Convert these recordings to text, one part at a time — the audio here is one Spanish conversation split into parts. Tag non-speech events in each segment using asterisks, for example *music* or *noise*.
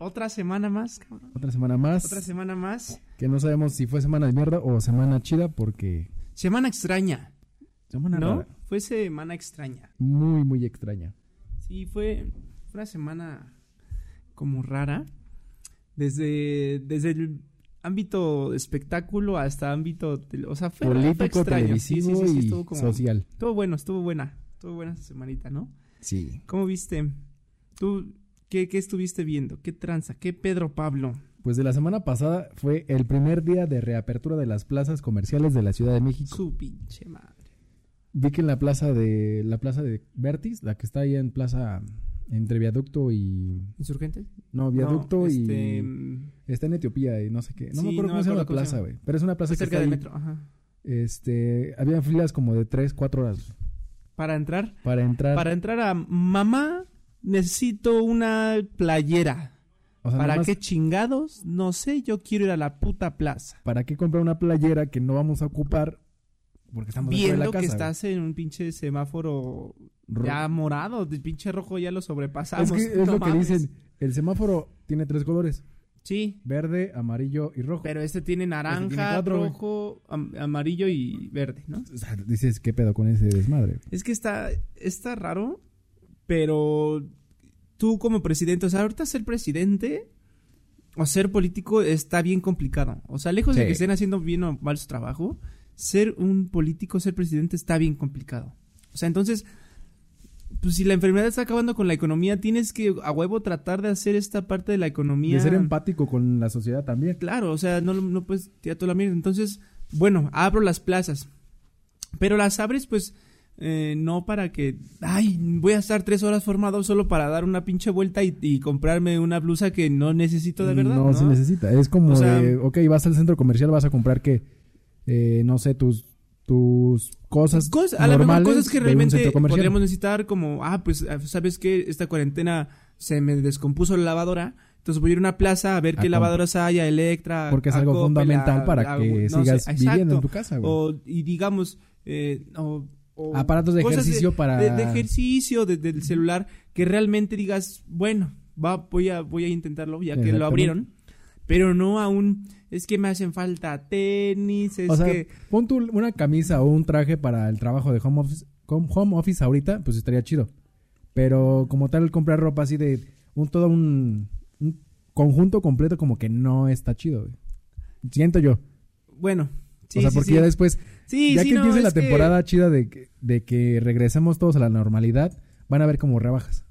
otra semana más, cabrón. Otra semana más. Otra semana más. Que no sabemos si fue semana de mierda o semana chida porque... Semana extraña. Semana ¿No? rara. Fue semana extraña. Muy, muy extraña. Sí, fue, fue una semana como rara. Desde, desde el ámbito espectáculo hasta ámbito, o sea, fue, fue Político, extraño. Sí, sí, televisivo sí, sí, y estuvo como- social. Estuvo bueno, estuvo buena. Estuvo buena esa semanita, ¿no? Sí. ¿Cómo viste? ¿Tú qué, qué estuviste viendo? ¿Qué tranza? ¿Qué Pedro Pablo? Pues de la semana pasada fue el primer día de reapertura de las plazas comerciales de la Ciudad de México. Su pinche madre. Vi que en la plaza de la plaza de Vertis, la que está ahí en plaza entre viaducto y ¿Insurgente? no, viaducto No, y este, está en Etiopía y no sé qué. No Sí, me acuerdo no cómo se llama la plaza, güey, pero es una plaza que cerca está del ahí. metro, ajá. Este, había filas como de 3, 4 horas Para entrar, para entrar. para entrar a mamá necesito una playera. o sea, ¿Para más, qué chingados? No sé, yo quiero ir a la puta plaza. ¿Para qué comprar una playera que no vamos a ocupar porque estamos dentro de Viendo la casa? que güey? estás en un pinche semáforo Ro- ya morado, el pinche rojo ya lo sobrepasamos. Es que es *laughs* no lo que dicen, el semáforo tiene tres colores, Sí, verde, amarillo y rojo. pero este tiene naranja, tiene cuatro, güey. rojo, am- amarillo y verde, ¿no? O sea, dices, ¿qué pedo con ese desmadre? Es que está, está raro, pero tú como presidente, o sea, ahorita ser presidente o ser político está bien complicado. O sea, lejos de que estén haciendo bien o mal su trabajo, ser un político, ser presidente está bien complicado. O sea, entonces, pues si la enfermedad está acabando con la economía, tienes que a huevo tratar de hacer esta parte de la economía. De ser empático con la sociedad también. Claro, o sea, no, no puedes tirar toda la mierda. Entonces, bueno, abro las plazas. Pero las abres, pues, eh, no para que, ay, voy a estar tres horas formado solo para dar una pinche vuelta y, y comprarme una blusa que no necesito de verdad. no, No, se necesita. Es como O sea- de, ok, vas al centro comercial, vas a comprar que, eh, no sé, tus, tus cosas Cos- a lo mejor cosas que realmente podríamos necesitar, como, ah, pues, ah, ¿sabes qué? Esta cuarentena se me descompuso la lavadora. Entonces voy a ir a una plaza a ver A qué lavadoras hay, a Electra. Porque es algo fundamental para que no sigas sé, viviendo en tu casa, güey. O, y digamos, eh, o- o Aparatos de ejercicio para... de, de ejercicio de- del celular que realmente digas, bueno, va, voy a, voy a intentarlo ya que lo abrieron, pero no aún, es que me hacen falta tenis, es O sea, que, pon tú una camisa o un traje para el trabajo de home office, home office ahorita, pues estaría chido. Pero como tal, comprar ropa así de un todo un, un conjunto completo como que no está chido. Siento yo. bueno, sí, o sea, sí, porque sí. ya después, Sí, ya sí, que no, empiece la es que- temporada chida de, que- de que regresemos todos a la normalidad, van a ver como rebajas.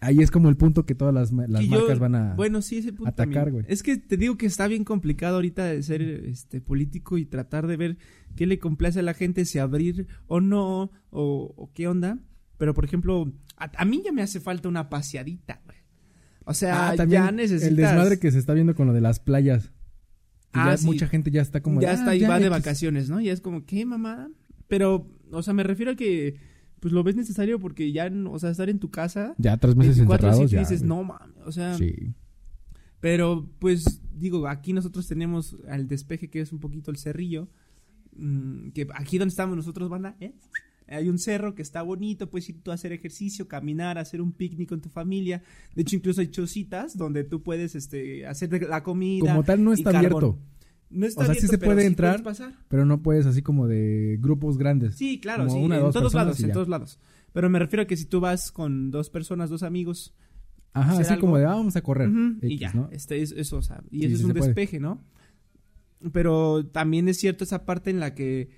Ahí es como el punto que todas las, ma- las que yo- marcas van a... bueno, sí, ese punto atacar, güey. Es que te digo que está bien complicado ahorita de ser este político y tratar de ver qué le complace a la gente, si abrir o no, o, o qué onda. Pero, por ejemplo, a, a mí ya me hace falta una paseadita, güey. O sea, Ah, ya necesitas... el desmadre que se está viendo con lo de las playas. Ah, ya sí. mucha gente ya está como... ya está "Ah, ahí, va de X". vacaciones, ¿no? Ya es como, ¿qué, mamá? Pero, o sea, me refiero a que, pues lo ves necesario porque ya, o sea, estar en tu casa... Ya tres meses 24 encerrados y dices, no mames, o sea, Sí. pero pues digo, aquí nosotros tenemos al despeje que es un poquito el cerrillo, mm, que aquí donde estamos nosotros, banda, ¿eh? Hay un cerro que está bonito, puedes ir tú a hacer ejercicio, caminar, hacer un picnic con tu familia. De hecho, incluso hay chocitas donde tú puedes este, hacer la comida. Como tal no está abierto, No está O sea, sí abierto, se pero puede sí entrar. pasar. pero no puedes así como de grupos grandes. Sí, claro, Como sí, una, en dos todos lados, en todos lados. Pero me refiero a que si tú vas con dos personas, dos amigos, Ajá, así algo. como de, ah, vamos a correr. Y X, ya, ¿no? este es eso, o sea, y Sí, eso sí es un se puede. despeje, ¿no? Pero también es cierto esa parte en la que,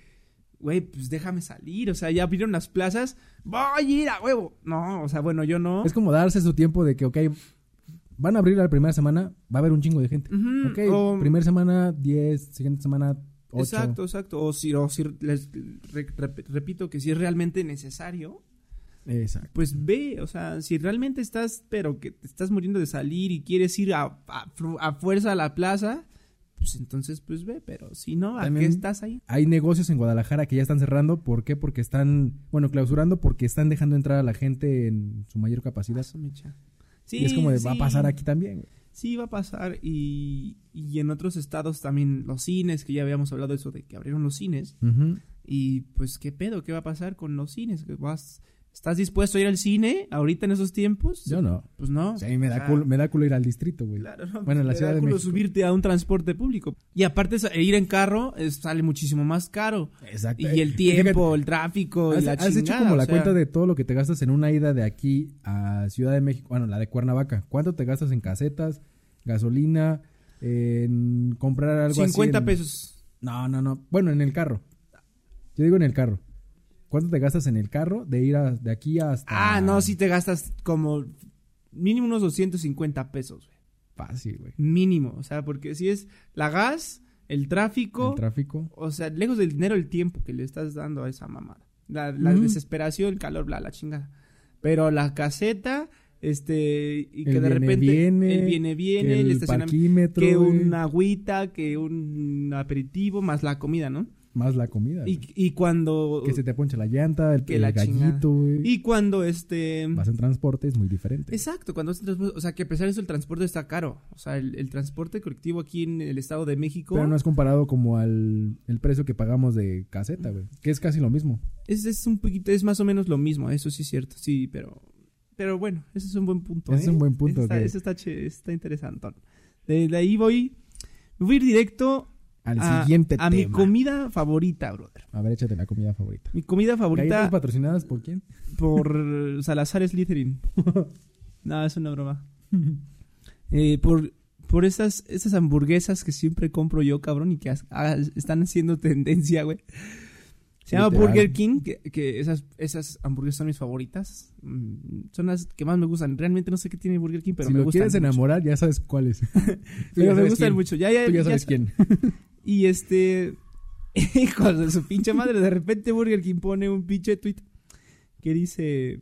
güey, pues déjame salir, o sea, ya abrieron las plazas, voy a ir a huevo. No, o sea, bueno, yo no. Es como darse su tiempo de que, ok, van a abrir la primera semana, va a haber un chingo de gente. Ujú, Ok, o- primera semana 10, siguiente semana 8. Exacto, exacto. O si, o si les re- rep- repito que si es realmente necesario, Exacto. pues ve, o sea, si realmente estás, pero que te estás muriendo de salir y quieres ir a, a fuerza a la plaza, pues entonces pues ve, pero si no, ¿a También- qué estás ahí? Hay negocios en Guadalajara que ya están cerrando. ¿Por qué? Porque están, bueno, clausurando porque están dejando entrar a la gente en su mayor capacidad. Sí, y es como de, va a pasar aquí también. Sí, va a pasar. Y, y en otros estados también los cines, que ya habíamos hablado de eso, de que abrieron los cines. Y pues, ¿qué pedo? ¿Qué va a pasar con los cines? Que vas, ¿Estás dispuesto a ir al cine ahorita en esos tiempos? Yo no. Pues no. O sea, a mí me da, culo, me da culo ir al distrito, güey. Claro, no, Bueno, en la te Ciudad da de culo México. subirte a un transporte público. Y aparte ir en carro es- sale muchísimo más caro. Exacto. Y el Eh, tiempo, el tráfico, y Has, la has hecho como la sea, cuenta de todo lo que te gastas en una ida de aquí a Ciudad de México, bueno, la de Cuernavaca. ¿Cuánto te gastas en casetas, gasolina, en comprar algo así 50 en- pesos. No, no, no. Bueno, en el carro. Yo digo en el carro. ¿Cuánto te gastas en el carro de ir a- de aquí hasta Ah, no, sí te gastas como mínimo unos 250 pesos, güey. Fácil, güey. Mínimo, o sea, porque si es la gas, el tráfico, El tráfico. o sea, lejos del dinero, el tiempo que le estás dando a esa mamada. La, la desesperación, el calor, bla, la chingada. Pero la caseta, este, y que de viene, repente viene, el viene, viene, el, el estacionamiento, que una agüita, que un aperitivo, más la comida, ¿no? Más la comida. Y, cuando... que se te ponche la llanta, el, que el la gallito, güey. Y cuando este... Vas en transporte, es muy diferente. Exacto, cuando es transporte, o sea, que a pesar de eso el transporte está caro. O sea, el, el transporte colectivo aquí en el Estado de México Pero no es comparado como al el precio que pagamos de caseta, güey. Que es casi lo mismo. es, es un poquito, es más o menos lo mismo, eso sí es cierto, sí, pero... Pero bueno, ese es un buen punto. Es ¿eh? un buen punto, Está. Eso está, está interesante. De, de ahí voy, me voy a ir directo Al a, siguiente a mi comida favorita, brother. A ver, échate la comida favorita. Mi comida favorita ¿Galletas patrocinadas por quién? por *laughs* Salazar Slytherin. *laughs* no, es una broma. Eh, por por esas, esas hamburguesas que siempre compro yo, cabrón, y que as- ah, están haciendo tendencia, güey. Se llama. Burger King, que, que esas, esas hamburguesas son mis favoritas. Mm, Son las que más me gustan. Realmente no sé qué tiene Burger King, pero si me lo gustan. quieres mucho. enamorar, ya sabes cuál es. Tú ya Pero me gustan quién. mucho. Ya, ya, Tú ya sabes sa- quién. *laughs* Y este. *laughs* Hijos de su pinche madre. De repente Burger King pone un pinche tweet que dice.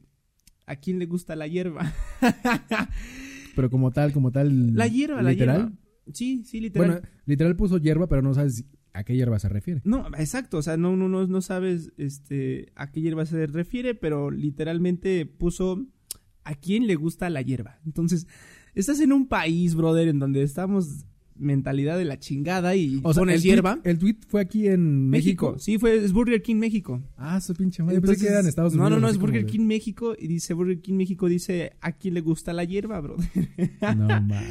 ¿A quién le gusta la hierba? *laughs* Pero como tal, como tal. La hierba, la literal. hierba. Sí, sí, literal. Bueno, literal puso hierba, pero no sabes a qué hierba se refiere. No, exacto, o sea, no, no, no, no sabes este, a qué hierba se refiere, pero literalmente puso a quién le gusta la hierba. Entonces, estás en un país, brother, en donde estamos mentalidad de la chingada y O sea, el tweet- hierba. el tweet fue aquí en México. México. Sí, fue, es Burger King México. Ah, su pinche madre. Yo pensé que Entonces, era en Estados no, Unidos. no, no, así es Burger King México y dice Burger King México dice a quién le gusta la hierba, brother. No, ma.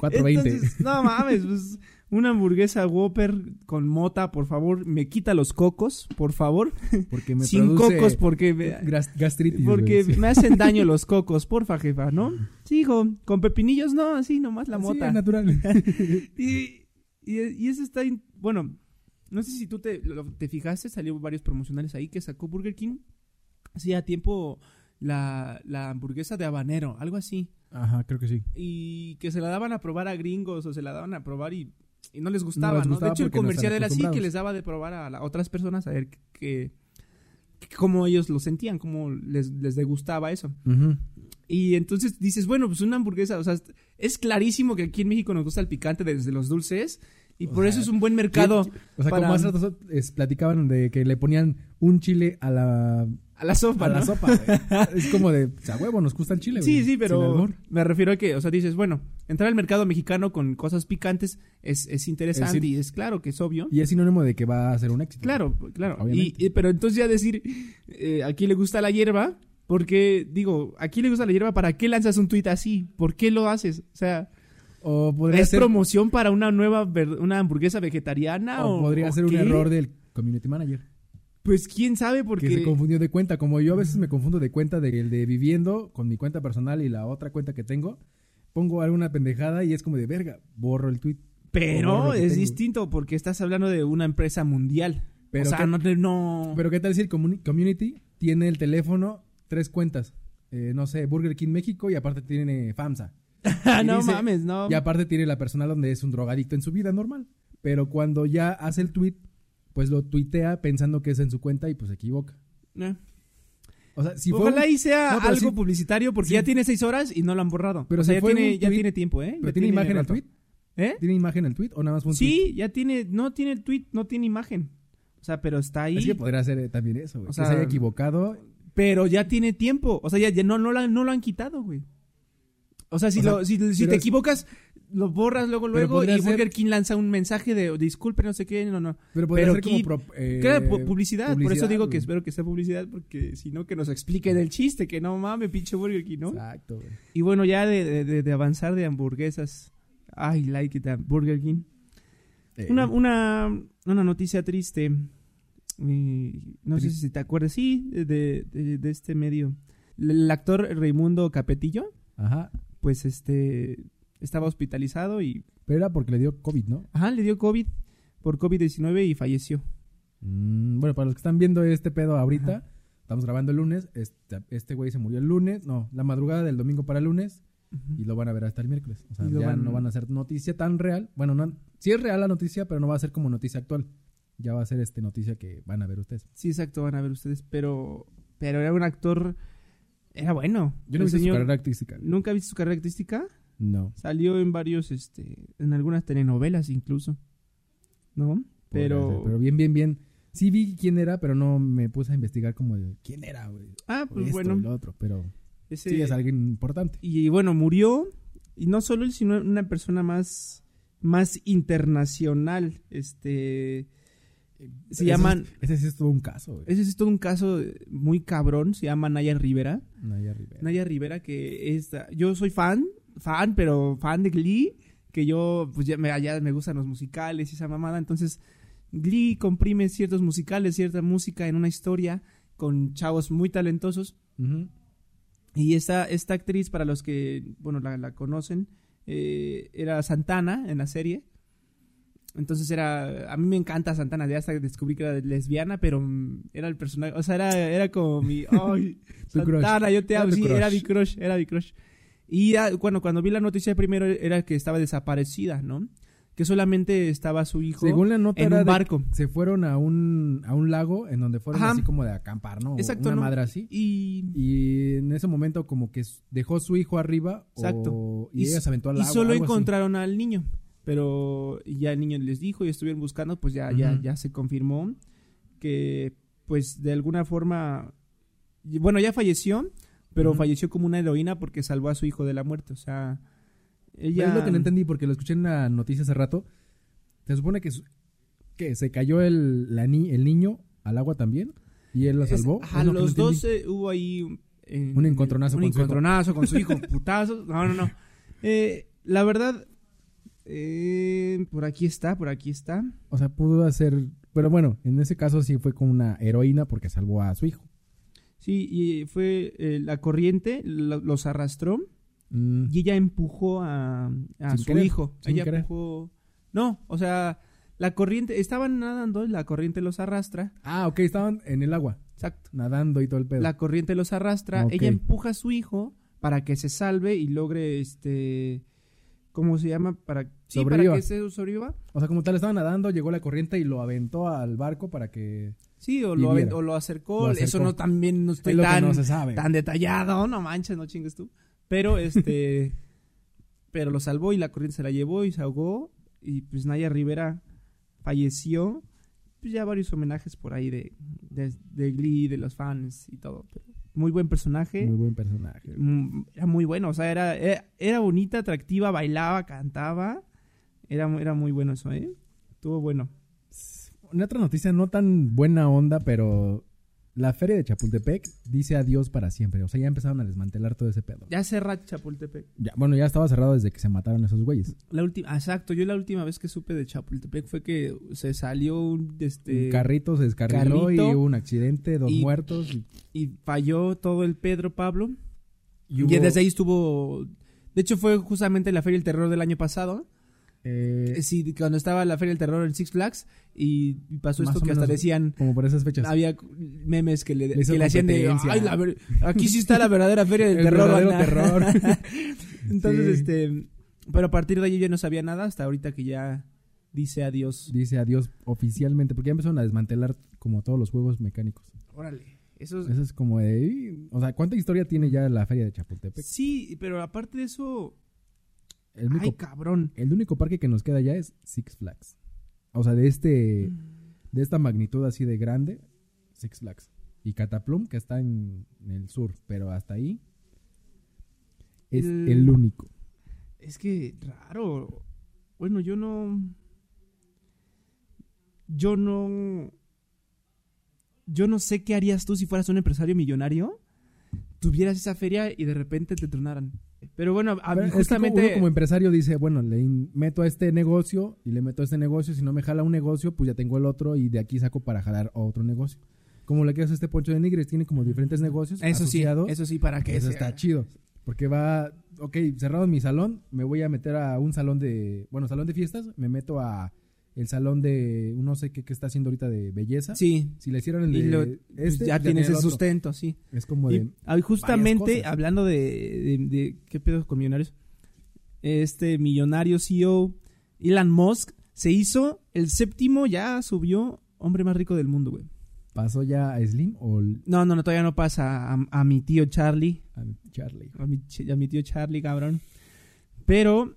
420. Entonces, no mames, pues una hamburguesa Whopper con mota, por favor, me quita los cocos, por favor. Porque me Sin cocos porque me, gastritis. porque me hacen daño los cocos, porfa, jefa, ¿no? *laughs* Sí, hijo, con pepinillos no, así nomás la Sí, mota. es natural. *laughs* y, y, y eso está, in- bueno, no sé si tú te, lo- te fijaste, salió varios promocionales ahí que sacó Burger King hacía tiempo la, la hamburguesa de habanero, algo así. Ajá, creo que sí. y que se la daban a probar a gringos o se la daban a probar y, y no les gustaba, les ¿no? de hecho, el no comercial era así, que les daba de probar a la- otras personas a ver que, que- cómo ellos lo sentían, cómo les, les degustaba eso. Ujú. Y entonces dices, bueno, pues una hamburguesa, o sea, es clarísimo que aquí en México nos gusta el picante desde los dulces y O por sea, eso es un buen mercado O sea, para- como hace rato es- platicaban de que le ponían un chile a la, a la sopa, a la sopa. *laughs* es como de, o sea, huevo, nos gusta el chile. Sí, sí, pero me refiero a que, o sea, dices, bueno, entrar al mercado mexicano con cosas picantes es, es interesante Es decir- y es claro que es obvio. Y es sinónimo de que va a ser un éxito. Claro, claro. Y- pero entonces ya decir, eh, aquí le gusta la hierba, porque, digo, aquí le gusta la hierba, ¿para qué lanzas un tuit así? ¿Por qué lo haces? O sea, O podría ¿es ser, promoción para una nueva, una hamburguesa vegetariana? o O, podría o ser un error del community manager. Pues quién sabe, Que porque... se confundió de cuenta. Como yo a veces me confundo de cuenta de el de viviendo con mi cuenta personal y la otra cuenta que tengo. Pongo alguna pendejada y es como de verga. Borro el tweet. Pero que es tengo. distinto, porque estás hablando de una empresa mundial. Pero o sea, qué- no... te- no... Pero ¿qué tal si el community tiene el teléfono tres cuentas? Eh, no sé, Burger King México y aparte tiene FAMSA. *laughs* no dice- mames, no. Y aparte tiene la personal donde es un drogadicto en su vida normal. Pero cuando ya hace el tweet, pues lo tuitea pensando que es en su cuenta y pues se equivoca. Eh. O sea, si fue Ojalá un- y sea No, algo sí- publicitario, porque sí. ya tiene seis horas y no lo han borrado. Pero o sea, si ya, fue tiene, ya tiene tiempo, ¿eh? ¿Pero tiene imagen el rato. tweet? ¿Eh? ¿Tiene imagen el tweet o nada más fue un tweet? Sí, ya tiene, no tiene el tweet, no tiene imagen. O sea, pero está ahí. Es que podría ser eh, también eso, güey. O que sea, se haya equivocado. Pero ya tiene tiempo. O sea, ya, ya no, no, la- no lo han quitado, güey. O sea, si, O sea, lo, si, si te equivocas, lo borras luego, luego, y ser- Burger King lanza un mensaje de disculpe, no sé qué, no, no. Pero podría Pero ser como aquí- pro- eh, publicidad, por eso digo que espero que sea publicidad, porque si no, que nos expliquen el chiste, que no mames, pinche Burger King, ¿no? Exacto, güey. Y bueno, ya de, de- de- de avanzar de hamburguesas, I like it, Burger King. Eh, Una, una, una noticia triste. No sé si te acuerdas, sí, de, de- de este medio. El actor Raimundo Capetillo, Ajá. pues este estaba hospitalizado y Pero era porque le dio COVID, ¿no? ajá, le dio COVID por COVID-19 y falleció. Mm, bueno, para los que están viendo este pedo ahorita, Ajá. estamos grabando el lunes. Este, este güey se murió el lunes, no, la madrugada del domingo para el lunes. Y lo van a ver hasta el miércoles. O sea, ya van- no van a hacer noticia tan real. Bueno, no, sí es real la noticia, pero no va a ser como noticia actual. Ya va a ser este noticia que van a ver ustedes. Sí, exacto, van a ver ustedes, pero pero era un actor era bueno. Yo no visto su carrera artística. ¿Nunca viste su carrera artística? No. Salió en varios este en algunas telenovelas incluso. ¿No? Pero ser, Pero bien, bien, bien. Sí vi quién era, pero no me puse a investigar como de quién era, güey. ah, pues esto y bueno, lo otro, pero ese- sí es alguien importante. y bueno, murió y no solo él, sino una persona más más internacional, este se Ese llaman es- ese sí es todo un caso, güey. ese es todo un caso muy cabrón, se llama Naya Rivera. Naya Rivera. Naya Rivera, que es, yo soy fan, fan, pero fan de Glee, que yo, pues ya me, ya me gustan los musicales y esa mamada, entonces Glee comprime ciertos musicales, cierta música en una historia con chavos muy talentosos, y esta, esta actriz, para los que, bueno, la, la conocen, eh, era Santana en la serie. Entonces era, a mí me encanta Santana, ya hasta descubrí que era lesbiana, pero mm, era el personaje, o sea, era, era como mi, *laughs* ay. Santana, yo te Era amo, sí, era crush. mi crush, era mi crush. Y ya, bueno, cuando vi la noticia primero era que estaba desaparecida, ¿no? Que solamente estaba su hijo Según la nota en era un barco. se fueron a un, a un lago en donde fueron Ajá. así como de acampar, ¿no? Exacto, Una ¿no? madre así. Y, Y en ese momento como que dejó su hijo arriba o- Exacto. y, Y ella s- se aventó al y solo así. encontraron al niño. Pero ya el niño les dijo y estuvieron buscando, pues ya, ya, ya se confirmó que, pues de alguna forma, bueno, ya falleció, pero falleció como una heroína porque salvó a su hijo de la muerte. O sea, ella. Es lo que no entendí porque lo escuché en la noticia hace rato. Se supone que, que se cayó el, la ni- el niño al agua también y él Es- salvó. ajá, Es lo que los no dos eh, hubo ahí un, en- Un encontronazo un con su hijo. encontronazo con su hijo, *laughs* putazo. No, no, no. *laughs* Eh, la verdad, eh, por aquí está, por aquí está. O sea, pudo hacer... Pero bueno, en ese caso sí fue como una heroína porque salvó a su hijo. Sí, y fue eh, la corriente, lo- los arrastró Mm, y ella empujó a, su querer, hijo. sin ella querer. empujó. No, o sea, la corriente, estaban nadando y la corriente los arrastra. Ah, ok, estaban en el agua, Exacto. nadando y todo el pedo. La corriente los arrastra, ella empuja a su hijo para que se salve y logre este ¿cómo se llama? para sí, para Sobreviva. que se sobreviva. O sea, como tal, estaban nadando, llegó la corriente y lo aventó al barco para que... Sí, o lo, Viviera. avent- o lo acercó, Lo eso no también no estoy es lo tan que no se sabe. tan detallado, no manches, no chingues tú. Pero este *laughs* pero lo salvó y la corriente se la llevó y se ahogó y pues Naya Rivera falleció. Pues ya varios homenajes por ahí de, de, de Glee, de los fans y todo. Pero muy buen personaje. Muy buen personaje. Mm, Era muy bueno, o sea, era, era, era bonita, atractiva, bailaba, cantaba. Era, era muy bueno eso, ¿eh? Estuvo bueno. Una otra noticia no tan buena onda, pero la feria de Chapultepec dice adiós para siempre. O sea, ya empezaron a desmantelar todo ese pedo. Ya cerra Chapultepec. Ya, bueno, ya estaba cerrado desde que se mataron esos güeyes. La última, exacto, yo la última vez que supe de Chapultepec fue que se salió un, este, un carrito se descarriló y carrito hubo un accidente, dos y- muertos. Y, y falló todo el Pedro Pablo. y Y, desde ahí estuvo, de hecho fue justamente la Feria del Terror del año pasado. Eh, Sí, cuando estaba la Feria del Terror en Six Flags y, pasó esto que hasta decían, como por esas fechas. había memes que le, Le hizo que le hacían de. "Ay, la ver- aquí sí está la verdadera Feria del El Terror. verdadero banda". terror. *laughs* Entonces, Sí. este, pero a partir de ahí yo ya no sabía nada hasta ahorita que ya dice adiós. Dice adiós oficialmente, porque ya empezaron a desmantelar como todos los juegos mecánicos. Órale, eso es- Eso es como de... O sea, ¿cuánta historia tiene ya la feria de Chapultepec? Sí, pero aparte de eso, El único ay, cabrón. El único parque que nos queda ya es Six Flags. O sea, de este de esta magnitud así de grande, Six Flags. Y Cataplum, que está en, en el sur, pero hasta ahí es El- el, único. Es que raro. Bueno, yo no. Yo no. Yo no sé qué harías tú si fueras un empresario millonario. Tuvieras esa feria y de repente te tronaran. Pero bueno, a es que justamente. uno como empresario dice, bueno, le meto a este negocio y le meto a este negocio. Si no me jala un negocio, pues ya tengo el otro y de aquí saco para jalar otro negocio. Como le quedas a este Poncho de Nigres, tiene como diferentes negocios eso sí, asociados. eso sí, para que Eso sea- está chido. Porque va, ok, cerrado mi salón, me voy a meter a un salón de, bueno, salón de fiestas, me meto a el salón de, no sé qué, qué está haciendo ahorita de belleza. Sí. Si le hicieran el de Y lo- este, pues ya tienes tiene el sustento, sí. Es como Y, de, y justamente, hablando de, de- de- ¿Qué pedo con millonarios? Este millonario CEO, Elon Musk, se hizo el séptimo, ya subió hombre más rico del mundo, güey. ¿pasó ya a Slim o el- No, no, no, todavía no pasa a, a mi tío Charlie. a Charlie? A mi, a mi tío Charlie, cabrón. Pero,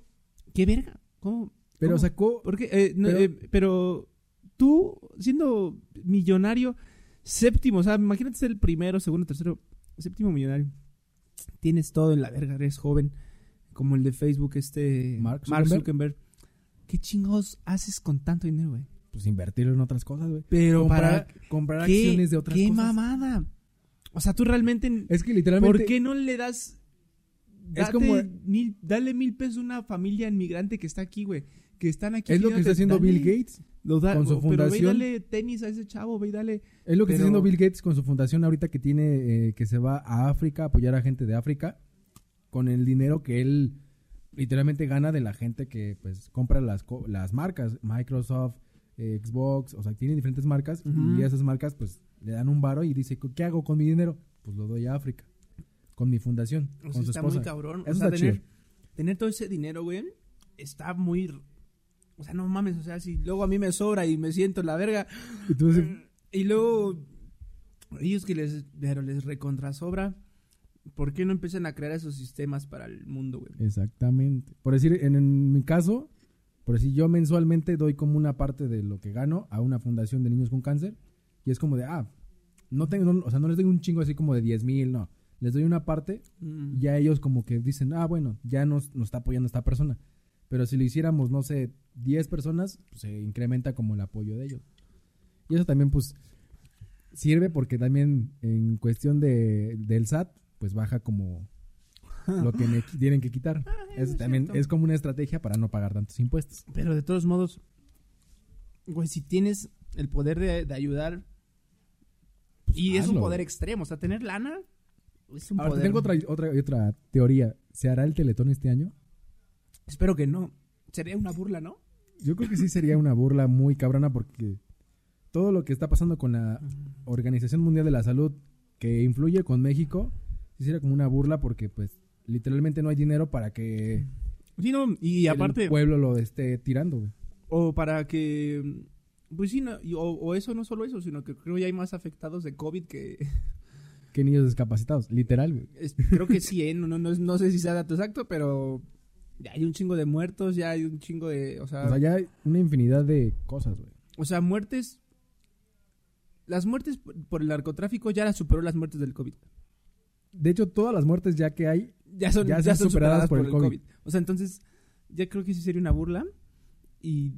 ¿qué verga? ¿Cómo? Pero ¿Cómo? sacó, ¿Por qué? Eh, no, Pero- eh, pero tú, siendo millonario, séptimo, o sea, imagínate ser el primero, segundo, tercero, séptimo millonario. Tienes todo en la verga, eres joven, como el de Facebook, este Mark Mark Zuckerberg. ¿Qué chingados haces con tanto dinero, güey? pues invertirlo en otras cosas, güey. Pero para comprar qué, acciones de otras qué cosas. mamada. O sea, tú realmente Es que literalmente ¿Por qué no le das... Es como- mil, dale mil pesos a una familia inmigrante que está aquí, güey. Que están aquí. es lo que está haciendo dale, Bill Gates. lo da- con su Pero ve y fundación. dale tenis a ese chavo, ve y dale... Es lo que está haciendo Bill Gates con su fundación ahorita que tiene, eh, que se va a África a apoyar a gente de África con el dinero que él literalmente gana de la gente que pues compra las, las marcas, Microsoft, eh, Xbox, o sea, tiene diferentes marcas Ujú. y esas marcas pues le dan un varo y dice, ¿qué hago con mi dinero? Pues lo doy a África, con mi fundación, O sea, con su está esposa. muy cabrón. Eso o sea, está tener, chido. tener todo ese dinero, güey, está muy... O sea, no mames, o sea, si luego a mí me sobra y me siento en la verga... Entonces, Y luego, ellos que les, pero les recontrasobra, ¿por qué no empiezan a crear esos sistemas para el mundo, güey? Exactamente. Por decir, en, en mi caso, por decir, yo mensualmente doy como una parte de lo que gano a una fundación de niños con cáncer. Y es como de, ah, no tengo, no- o sea, no les doy un chingo así como de 10 mil, no. Les doy una parte Mm. y ya ellos como que dicen, ah, bueno, ya nos, nos está apoyando esta persona. Pero si lo hiciéramos, no sé, 10 personas, pues se incrementa como el apoyo de ellos. Y eso también, pues, sirve porque también en cuestión de, del SAT, pues baja como *laughs* lo que me tienen que quitar. Eso es también cierto. es como una estrategia para no pagar tantos impuestos. Pero de todos modos, güey, si tienes el poder de, de ayudar, y es un poder extremo, o sea, tener lana es un Ahora, poder. tengo otra, otra, otra teoría. ¿Se hará el teletón este año? Espero que no. Sería una burla, ¿no? Yo creo que sí sería una burla muy cabrona porque todo lo que está pasando con la Organización Mundial de la Salud que influye con México, sí sería como una burla porque pues literalmente no hay dinero para que Sí, no, y aparte, el pueblo lo esté tirando, güey. o para que, pues sí, no, y- o, o eso, no solo eso, sino que creo ya hay más afectados de COVID que, Que niños discapacitados, literal, güey. es- creo que sí, ¿eh? no, no, no, no sé si sea dato exacto, pero ya hay un chingo de muertos, ya hay un chingo de, o sea, O sea, ya hay una infinidad de cosas, güey. O sea, muertes. Las muertes por el narcotráfico ya las superó las muertes del COVID. De hecho, todas las muertes ya que hay, Ya son, Ya ya son superadas superadas por por, el COVID. COVID. O sea, entonces, ya creo que sí sería una burla. Y,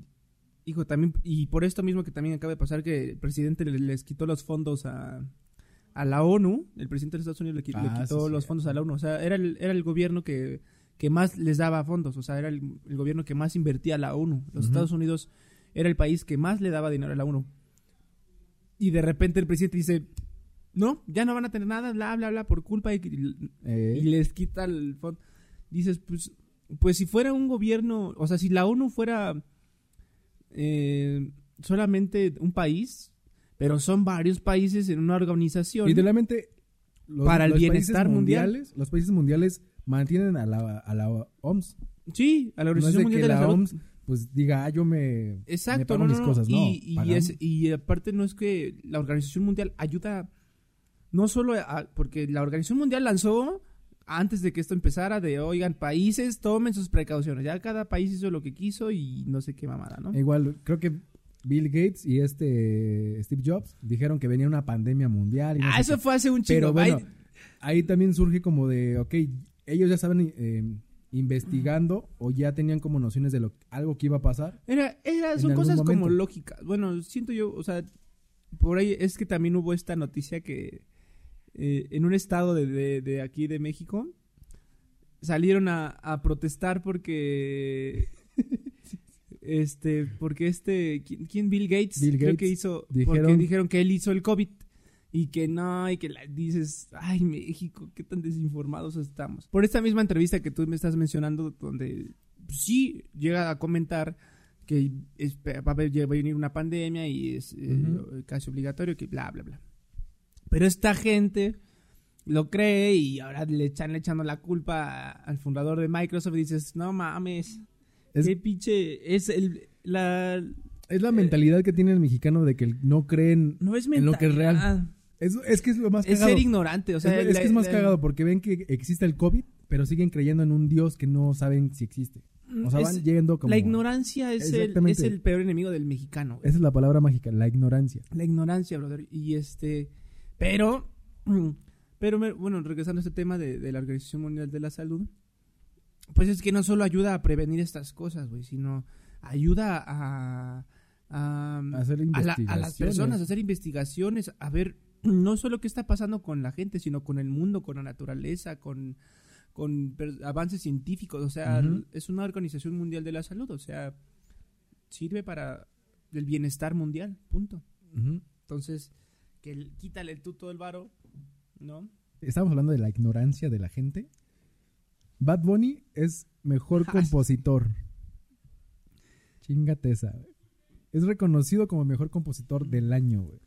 hijo, también. Y por esto mismo que también acaba de pasar que el presidente le- les quitó los fondos a, a la ONU. El presidente de Estados Unidos le, qui- le Ah, quitó sí, los fondos a la ONU. O sea, era el, era el gobierno que, que más les daba fondos. O sea, era el, el gobierno que más invertía a la ONU. Los. Estados Unidos era el país que más le daba dinero a la ONU. Y de repente el presidente dice, no, ya no van a tener nada, bla, bla, bla, por culpa eh, y les quita el fondo. Dices, pues, pues si fuera un gobierno, o sea, si la ONU fuera eh, solamente un país, pero son varios países en una organización. literalmente los, Para el los bienestar países mundial. mundiales, los países mundiales mantienen a la, a la OMS. sí, a la No es Organización de Mundial que de la, la Salud. OMS pues diga, ah, yo me, me Exacto, pago no, mis no, no. cosas, no. Y, y, es- y aparte no es que la Organización Mundial ayuda, no solo a, porque la Organización Mundial lanzó antes de que esto empezara de, oigan, países, tomen sus precauciones. Ya cada país hizo lo que quiso y no sé qué mamada, ¿no? Igual, creo que Bill Gates y este Steve Jobs dijeron que venía una pandemia mundial. y no ah, eso qué. fue hace un chingo. Pero bueno, Ay, ahí también surge como de, ok, ellos ya saben eh, investigando o ya tenían como nociones de lo algo que iba a pasar. Era, era, son cosas como lógicas. Bueno, siento yo, o sea, por ahí es que también hubo esta noticia que eh, en un estado de, de- de aquí de México salieron a, a protestar porque *laughs* este porque este ¿quién, quién? Bill Gates Bill creo que hizo porque dijeron- dijeron que él hizo el COVID y que no y que la- dices ay México qué tan desinformados estamos por esta misma entrevista que tú me estás mencionando donde sí llega a comentar que es- va a venir una pandemia y es eh, casi obligatorio que bla bla bla. Pero esta gente lo cree y ahora le están echando la culpa al fundador de Microsoft y dices, no mames, Es, qué pinche, es el, la, es la mentalidad que tiene el mexicano de que no creen... no es En lo que es real. Es, es que es lo más Es cagado. ser ignorante, o sea, es, es la- que es más la- cagado porque ven que existe el COVID, pero siguen creyendo en un Dios que no saben si existe. O sea, van es- yendo como... la ignorancia es el, es el peor enemigo del mexicano. güey. Esa es la palabra mágica, la ignorancia. La ignorancia, brother. Y este, pero, pero me- bueno, regresando a este tema de, de la Organización Mundial de la Salud, pues es que no solo ayuda a prevenir estas cosas, güey, sino ayuda a, a, Hacer a, la- a las personas a hacer investigaciones, a ver no solo qué está pasando con la gente, sino con el mundo, con la naturaleza, con, con avances científicos. O sea, es una organización mundial de la salud, o sea, sirve para el bienestar mundial, punto. Entonces, que el- quítale tú todo el varo, ¿no? Estamos hablando de la ignorancia de la gente. Bad Bunny es mejor *laughs* compositor. Chingate esa. Es reconocido como mejor compositor del año, güey.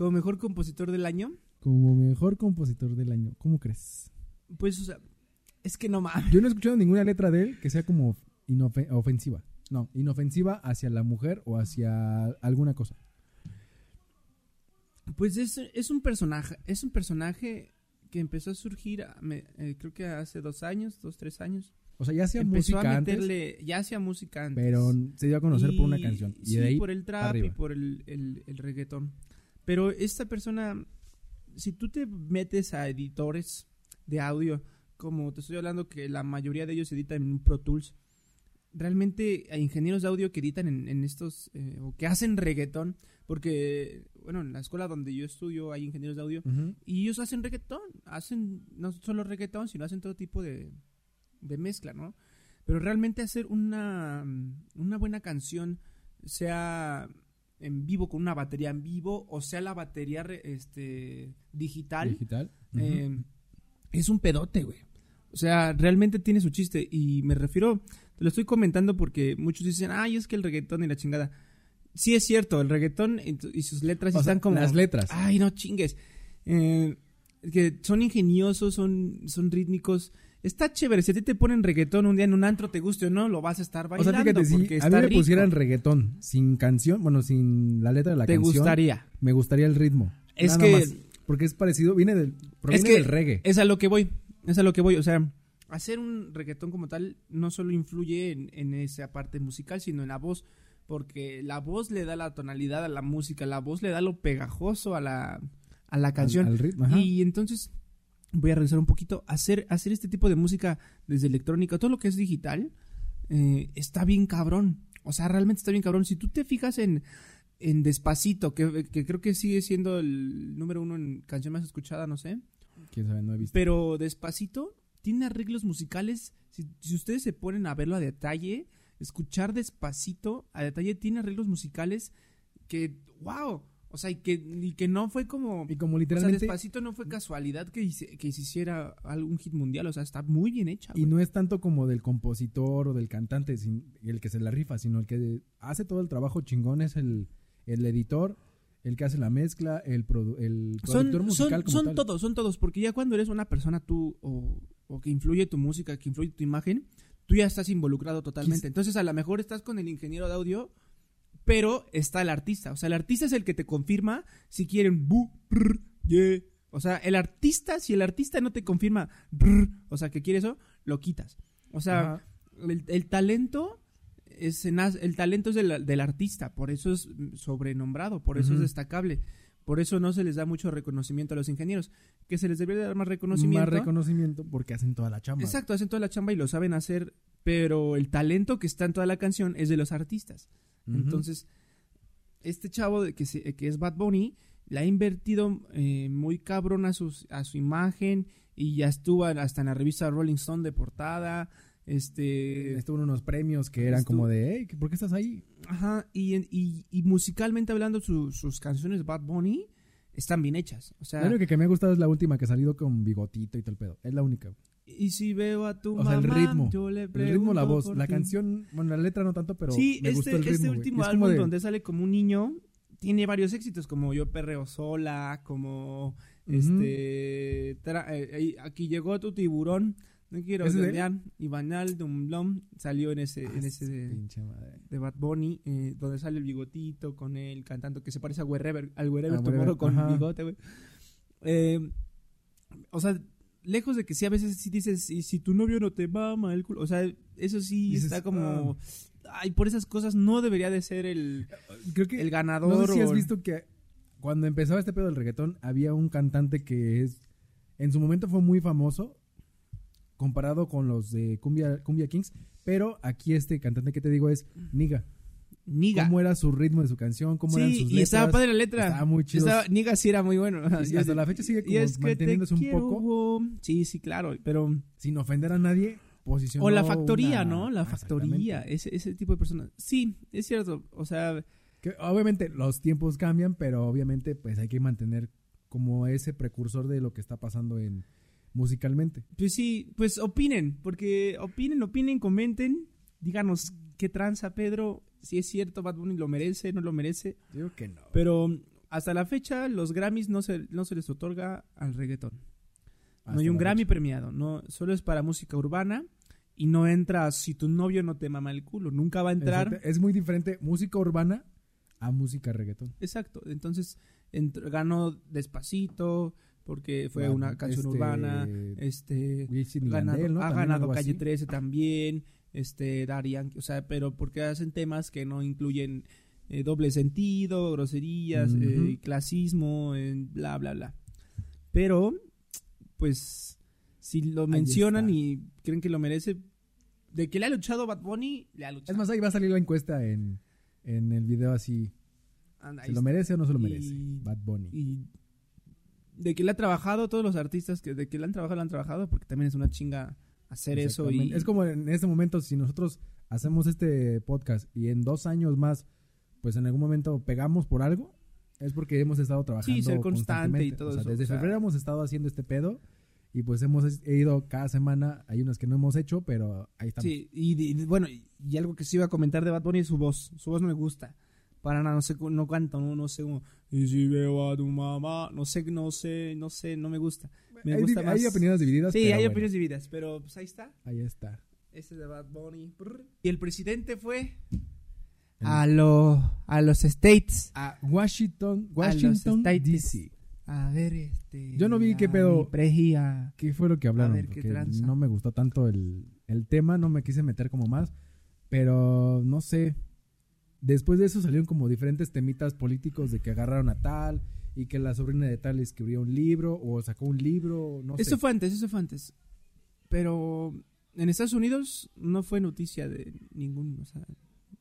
Como mejor compositor del año, Como mejor compositor del año. ¿Cómo crees? pues, o sea, es que no mames. Yo no he escuchado ninguna letra de él que sea como ofensiva. No, inofensiva hacia la mujer o hacia alguna cosa. Pues es, es un personaje, es un personaje que empezó a surgir, a- me- eh, creo que hace dos años, dos, tres años. O sea, ya hacía empezó música a antes, meterle, ya hacía música antes. pero se dio a conocer por una canción. Y sí, de ahí por el trap y por el, el, el reggaetón. Pero esta persona, si tú te metes a editores de audio, como te estoy hablando que la mayoría de ellos editan en Pro Tools, realmente hay ingenieros de audio que editan en, en estos, eh, o que hacen reggaetón, porque, bueno, en la escuela donde yo estudio hay ingenieros de audio, y ellos hacen reggaetón, hacen no solo reggaetón, sino hacen todo tipo de, de mezcla, ¿no? Pero realmente hacer una, una buena canción, sea en vivo con una batería en vivo, o sea la batería este, digital, eh, es un pedote, güey. O sea, realmente tiene su chiste. Y me refiero, te lo estoy comentando porque muchos dicen, ay, es que el reggaetón y la chingada. Sí es cierto, el reggaetón y, sus letras O sea, están como... las letras. Ay, no chingues. Eh, que son ingeniosos, son, son rítmicos. Está chévere. Si a ti te ponen reggaetón un día en un antro, te guste o no, lo vas a estar o bailando. sea, fíjate, si a mí me rico. pusieran reggaetón sin canción, bueno, sin la letra de la Te canción, gustaría. me gustaría el ritmo. Es Nada que- más. porque es parecido, viene del, proviene que del reggae. Es a lo que voy. Es a lo que voy. O sea, hacer un reggaetón como tal no solo influye en, en esa parte musical, sino en la voz. Porque la voz le da la tonalidad a la música, la voz le da lo pegajoso a la, a la canción. Al, al ritmo, ajá. Y entonces voy a regresar un poquito. Hacer, hacer este tipo de música desde electrónica, todo lo que es digital, eh, está bien cabrón. O sea, realmente está bien cabrón. Si tú te fijas en, en Despacito, que, que creo que sigue siendo el número uno en canción más escuchada, no sé. Quién sabe, no he visto. Pero Despacito tiene arreglos musicales. Si, si ustedes se ponen a verlo a detalle, escuchar Despacito a detalle, tiene arreglos musicales que, wow. O sea, y que, y que no fue como. y como O sea, literalmente, Despacito no fue casualidad que, hice- que se hiciera algún hit mundial. O sea, está muy bien hecha. y no es tanto como del compositor o del cantante sin- el que se la rifa, sino el que hace todo el trabajo chingón es el, el editor, el que hace la mezcla, el, produ- el son, productor musical son, como son tal. todos, son todos, porque ya cuando eres una persona tú o, o que influye tu música, que influye tu imagen, tú ya estás involucrado totalmente. Entonces a lo mejor estás con el ingeniero de audio, pero está el artista. O sea, el artista es el que te confirma si quieren bu, ye. O sea, el artista, si el artista no te confirma, brr, o sea, que quiere eso, lo quitas. O sea, el, el talento es el talento es del, del artista, por eso es sobrenombrado, por eso es destacable. Por eso no se les da mucho reconocimiento a los ingenieros. Que se les debería dar más reconocimiento. Más reconocimiento porque hacen toda la chamba. Exacto, hacen toda la chamba y lo saben hacer, pero el talento que está en toda la canción es de los artistas. Entonces, este chavo de que, se- que es Bad Bunny le ha invertido eh, muy cabrón a, sus, a su imagen y ya estuvo hasta en la revista Rolling Stone de portada. Este, Estuvo en unos premios que eran Estuvo- como de, hey, ¿por qué estás ahí? Ajá, y, y, y musicalmente hablando, su- sus canciones Bad Bunny están bien hechas. O sea, La única que me ha gustado es la última que ha salido con bigotito y todo el pedo. Es la única. Y si veo a tu O sea, el mamá, ritmo. yo le El ritmo, la voz. La ti. canción, bueno, la letra no tanto, pero sí, me este, gustó el ritmo. este último álbum de- donde sale como un niño tiene varios éxitos, como Yo Perreo Sola, como este tra- eh, aquí llegó tu tiburón, no quiero cambiar, y Banal Dumblom salió en ese, Ah, en ese de, pinche madre. de Bad Bunny, eh, donde sale el bigotito con él cantando que se parece a Wherever, al Wherever A Tomorrow con ajá. bigote, güey. Eh, o sea, lejos de que sí a veces sí dices, y si tu novio no te mama el culo, o sea, eso sí Dices, está como ay, por esas cosas no debería de ser el, Creo que el ganador. No sé si has o- visto que cuando empezaba este pedo del reggaetón, había un cantante que es. En su momento fue muy famoso, comparado con los de Cumbia, Cumbia Kings. Pero aquí este cantante que te digo es Niga. Niga. ¿Cómo era su ritmo de su canción? ¿Cómo eran sus Sí, letras? y estaba padre la letra. Estaba muy chido. Estaba- Niga sí era muy bueno. Y hasta la fecha sigue como es que te manteniéndose un quiero, poco, Sí, sí, claro, pero... sin ofender a nadie, posicionó O la factoría, una- ¿no? La Ah, factoría, ese, ese tipo de personas. Sí, es cierto. O sea, Que obviamente los tiempos cambian, pero obviamente pues hay que mantener como ese precursor de lo que está pasando en musicalmente. pues sí, pues opinen, porque opinen, opinen, comenten, díganos qué tranza, Pedro, si es cierto, Bad Bunny lo merece, no lo merece, Digo que no. pero hasta la fecha los Grammys no se, no se les otorga al reggaetón. no hay un Grammy premiado, no, solo es para música urbana y no entra si tu novio no te mama el culo, nunca va a entrar. Exacto. Es muy diferente música urbana a música reggaetón. Exacto, entonces ganó Despacito porque fue Bueno, una canción este, urbana, este ha ganado Calle así. 13 también, este Yankee, o sea, pero porque hacen temas que no incluyen eh, doble sentido, groserías, eh, clasismo, eh, bla bla bla. Pero pues si lo mencionan está. y creen que lo merece de que le ha luchado Bad Bunny, le ha luchado. Es más, ahí va a salir la encuesta en, en el video así. Anda, ¿Se lo merece o no se lo Y- merece? Bad Bunny. y de que le ha trabajado todos los artistas que de que le han trabajado le han trabajado porque también es una chinga hacer eso y. Es como en este momento, si nosotros hacemos este podcast y en dos años más, pues en algún momento pegamos por algo, es porque hemos estado trabajando. ser constante y todo O sea, eso, Desde o sea- febrero hemos estado haciendo este pedo y pues hemos ido cada semana. Hay unas que no hemos hecho, pero ahí estamos. sí y, y- bueno y algo que sí iba a comentar de Bad Bunny es su voz su voz no me gusta para nada no sé no canta no, no sé como y si veo a tu mamá no sé no sé no sé no me gusta me hay, gusta más hay opiniones divididas. sí hay bueno, opiniones divididas pero pues ahí está Ahí está. este de Bad Bunny y el presidente fue a los a los states A Washington, Washington. DC. A ver, este. Yo no vi qué a pedo. ¿Qué fue lo que hablaron? ver, qué no me gustó tanto el, el tema, no me quise meter como más, pero no sé. Después de eso salieron como diferentes temitas políticos de que agarraron a tal y que la sobrina de tal escribió un libro o sacó un libro, no Eso sé. fue antes, eso fue antes. Pero en Estados Unidos no fue noticia de ningún. O sea,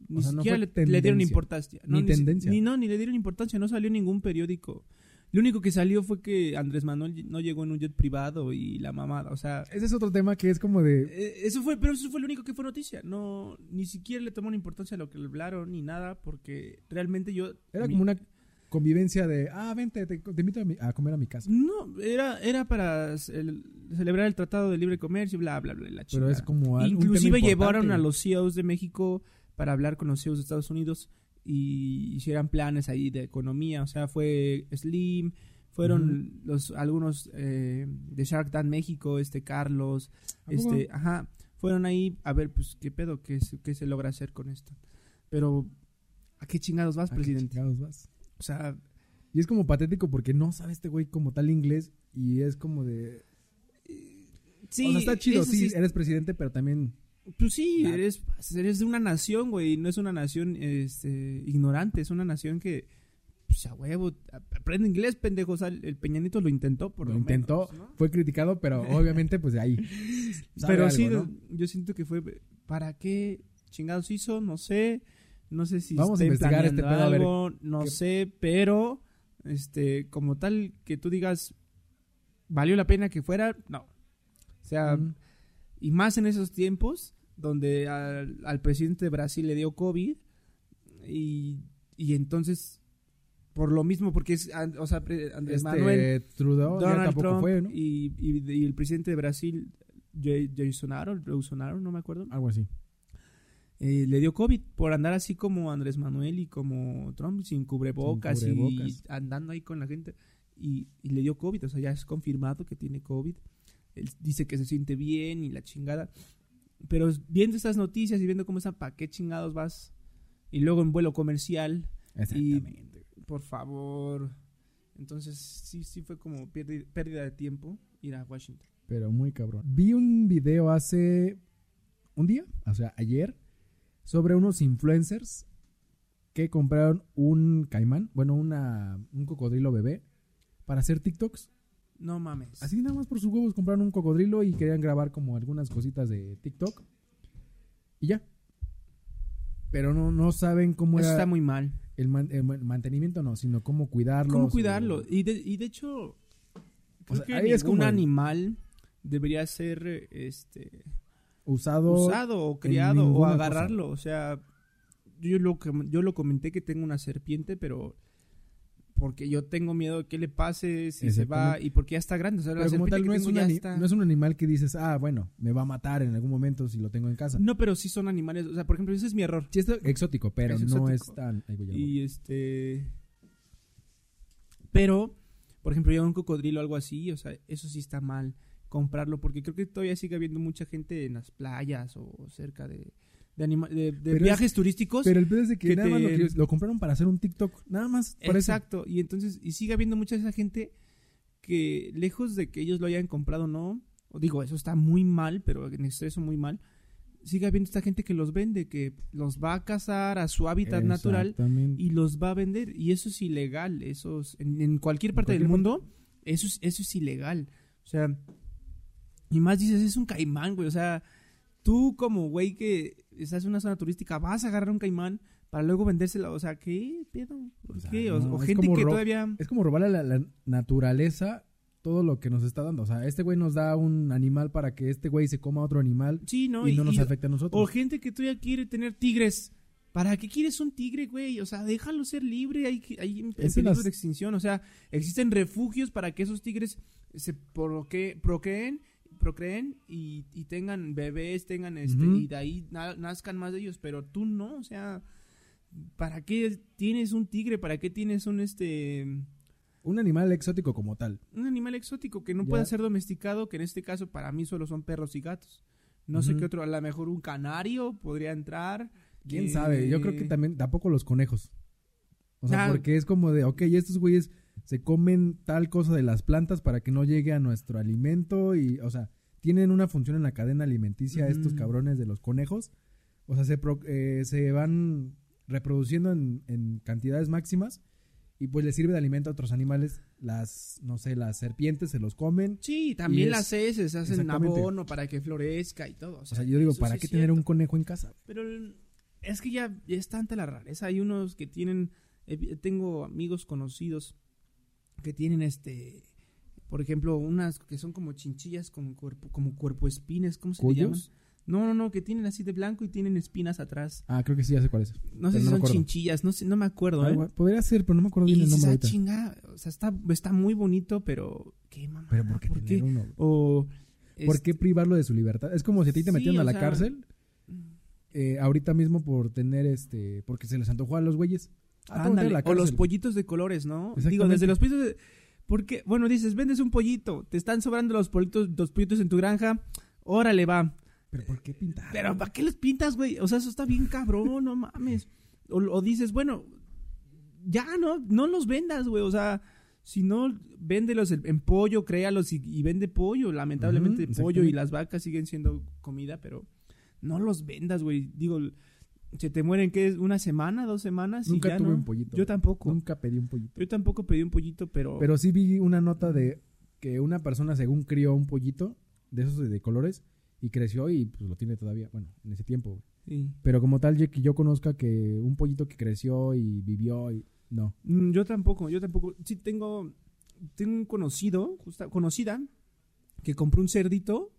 ni O sea, no siquiera le, le dieron importancia. No, Ni tendencia. Ni, no, ni le dieron importancia. No salió ningún periódico. Lo único que salió fue que Andrés Manuel no llegó en un jet privado y la mamada. O sea, Ese es otro tema que es como de... eh, eso fue, pero eso fue lo único que fue noticia. No, ni siquiera le tomaron importancia a lo que le hablaron ni nada, porque realmente yo. Era mi- como una convivencia de, ah, vente, te, te invito a, mi- a comer a mi casa. No, era, era para el- celebrar el Tratado de Libre Comercio, bla, bla, bla. La Pero es como Inclusive llevaron a los CEOs de México para hablar con los CEOs de Estados Unidos y hicieran planes ahí de economía. O sea, fue Slim, fueron los algunos eh, de Shark Tank México, este Carlos, este, ajá, fueron ahí a ver, pues, qué pedo, qué, se- qué se logra hacer con esto. Pero, ¿a qué chingados vas, ¿A qué presidente? chingados vas? O sea, Y es como patético porque no sabe este güey como tal inglés y es como de... sí, o sea, está chido, sí, eres presidente, pero también... Pues sí, Nah. eres, eres de una nación, güey. No es una nación este, ignorante, es una nación que pues a huevo, aprende inglés, pendejo. O sea, el Peñanito lo intentó, por lo, lo intentó, menos, ¿no? fue criticado, pero *laughs* obviamente pues de ahí. Pero algo, sí, ¿no? yo siento que fue, ¿para qué chingados hizo? No sé, no sé si Vamos a investigar este pedo, a ver algo, no qué- sé, pero, este, como tal, que tú digas, ¿valió la pena que fuera? No. O sea, Mm. y más en esos tiempos, donde al, al presidente de Brasil le dio COVID, y, y entonces, por lo mismo, porque es, o sea, Andrés Este, Manuel, Trudeau Donald tampoco Trump fue, ¿no? y, y- y el presidente de Brasil, Bolsonaro, Bolsonaro, no me acuerdo, Algo así. eh, le dio COVID por andar así como Andrés Manuel y como Trump, sin cubrebocas, Sin cubrebocas. y andando ahí con la gente. Y, y le dio COVID, o sea, ya es confirmado que tiene COVID. Él dice que se siente bien y la chingada. Pero viendo estas noticias y viendo cómo están, ¿para qué chingados vas? Y luego en vuelo comercial, Exactamente. por favor. Entonces, sí, sí fue como pérdida, pérdida de tiempo ir a Washington. Pero muy cabrón. Vi un video hace un día, o sea, ayer, sobre unos influencers que compraron un caimán, bueno, una, un cocodrilo bebé, para hacer TikToks. No mames. Así nada más por sus huevos compraron un cocodrilo y querían grabar como algunas cositas de TikTok. Y ya. Pero no, no saben cómo Eso era está muy mal. el, man- el man- mantenimiento, no, sino cómo cuidarlo. ¿Cómo cuidarlo? Y de, y de hecho, creo sea, que ahí es ningún como- animal debería ser este Usado. usado o criado o cosa. agarrarlo. O sea, yo lo, que- yo lo comenté que tengo una serpiente, pero porque yo tengo miedo de que le pase si se va y porque ya está grande. O sea, Pero como tal, no es, un está- no es un animal que dices, ah, bueno, me va a matar en algún momento si lo tengo en casa. No, pero sí son animales. O sea, por ejemplo, ese es mi error. Sí, es exótico, pero Es no es tan. Ay, Y este. Pero, por ejemplo, ya un cocodrilo o algo así, o sea, eso sí está mal comprarlo, porque creo que todavía sigue habiendo mucha gente en las playas o cerca de, de, anima- de- de Pero viajes turísticos. Pero el pedo es de que, que nada más lo, compraron para hacer un TikTok. Nada más. Eso. Exacto, y entonces, y sigue habiendo mucha esa gente que, lejos de que ellos lo hayan comprado, no, o digo, eso está muy mal, pero en exceso muy mal. Sigue habiendo esta gente que los vende, que los va a cazar a su hábitat natural y los va a vender y eso es ilegal eso es- en, en cualquier parte cualquier del mundo eso es eso es ilegal o sea y más dices es un caimán güey o sea tú como güey que estás en una zona turística vas a agarrar un caimán para luego vendérselo o sea qué pedo ¿Por O sea, qué? o, no, o gente que todavía Es como robarle a la, la naturaleza todo lo que nos está dando. O sea, este güey nos da un animal para que este güey se coma otro animal sí no y no nos y- afecte a o nosotros. gente que todavía quiere tener tigres ¿Para qué quieres un tigre, güey? O sea, déjalo ser libre, hay, hay en peligro las- de extinción. O sea, existen refugios para que esos tigres se proque- procreen, procreen y, y tengan bebés, tengan este, y de ahí na- nazcan más de ellos. Pero tú no, o sea, ¿para qué tienes un tigre? ¿Para qué tienes un este Un animal exótico como tal. un animal exótico que no Ya. puede ser domesticado? Que en este caso para mí solo son perros y gatos. No sé qué otro, a lo mejor un canario podría entrar. ¿Quién Eh, sabe? Yo creo que también tampoco los conejos. O sea, Ah. porque es como de, ok, estos güeyes se comen tal cosa de las plantas para que no llegue a nuestro alimento y, o sea, tienen una función en la cadena alimenticia estos cabrones de los conejos. O sea, se, pro- eh, se van reproduciendo en, en cantidades máximas y pues les sirve de alimento a otros animales. Las, no sé, las serpientes se los comen. Sí, también es- las heces hacen abono para que florezca y todo. O O sea, yo digo, ¿para sí qué tener cierto. un conejo en casa? Pero es que ya, ya es tanta la rareza. Hay unos que tienen. eh, tengo amigos conocidos que tienen este. Por ejemplo, unas que son como chinchillas con cuerpo, como cuerpo espines, ¿cómo se le llaman? ¿Cuyos? No, no, no, que tienen así de blanco y tienen espinas atrás. Ah, creo que sí, ya sé cuál es. No sé si no son chinchillas, no sé, no me acuerdo, Ah, ¿eh? bueno, podría ser, pero no me acuerdo Y bien el nombre ah, ahorita. chinga, o sea, está, está muy bonito, pero qué mamá. Pero ¿por qué ¿Por tener qué? uno? O ¿Por este, qué privarlo de su libertad? Es como si a ti te Sí, metieron a la sea- cárcel eh, ahorita mismo por tener este, porque se les antojó a los güeyes. Ah, Ándale, la o los pollitos de colores, ¿no? Digo, desde los pollitos de... Porque, bueno, dices, vendes un pollito, te están sobrando los pollitos, los pollitos en tu granja, órale, va. Pero ¿por qué pintar? Pero ¿para qué los pintas, güey? O sea, eso está bien cabrón, no mames. O, o dices, bueno, ya no, no los vendas, güey. O sea, si no, véndelos en, en pollo, créalos y, y vende pollo. Lamentablemente, pollo y las vacas siguen siendo comida, pero no los vendas, güey. Digo, se te mueren, ¿qué es? ¿Una semana, dos semanas? y Nunca ya, tuve ¿no? un pollito. Yo tampoco. Nunca pedí un pollito. Yo tampoco pedí un pollito, pero... Pero sí vi una nota de que una persona según crió un pollito de esos de, de colores y creció y pues lo tiene todavía, bueno, en ese tiempo. Sí. Pero como tal, que yo conozca que un pollito que creció y vivió y no. Mm, Yo tampoco, yo tampoco. Sí tengo, tengo un conocido, justa- conocida, que compró un cerdito.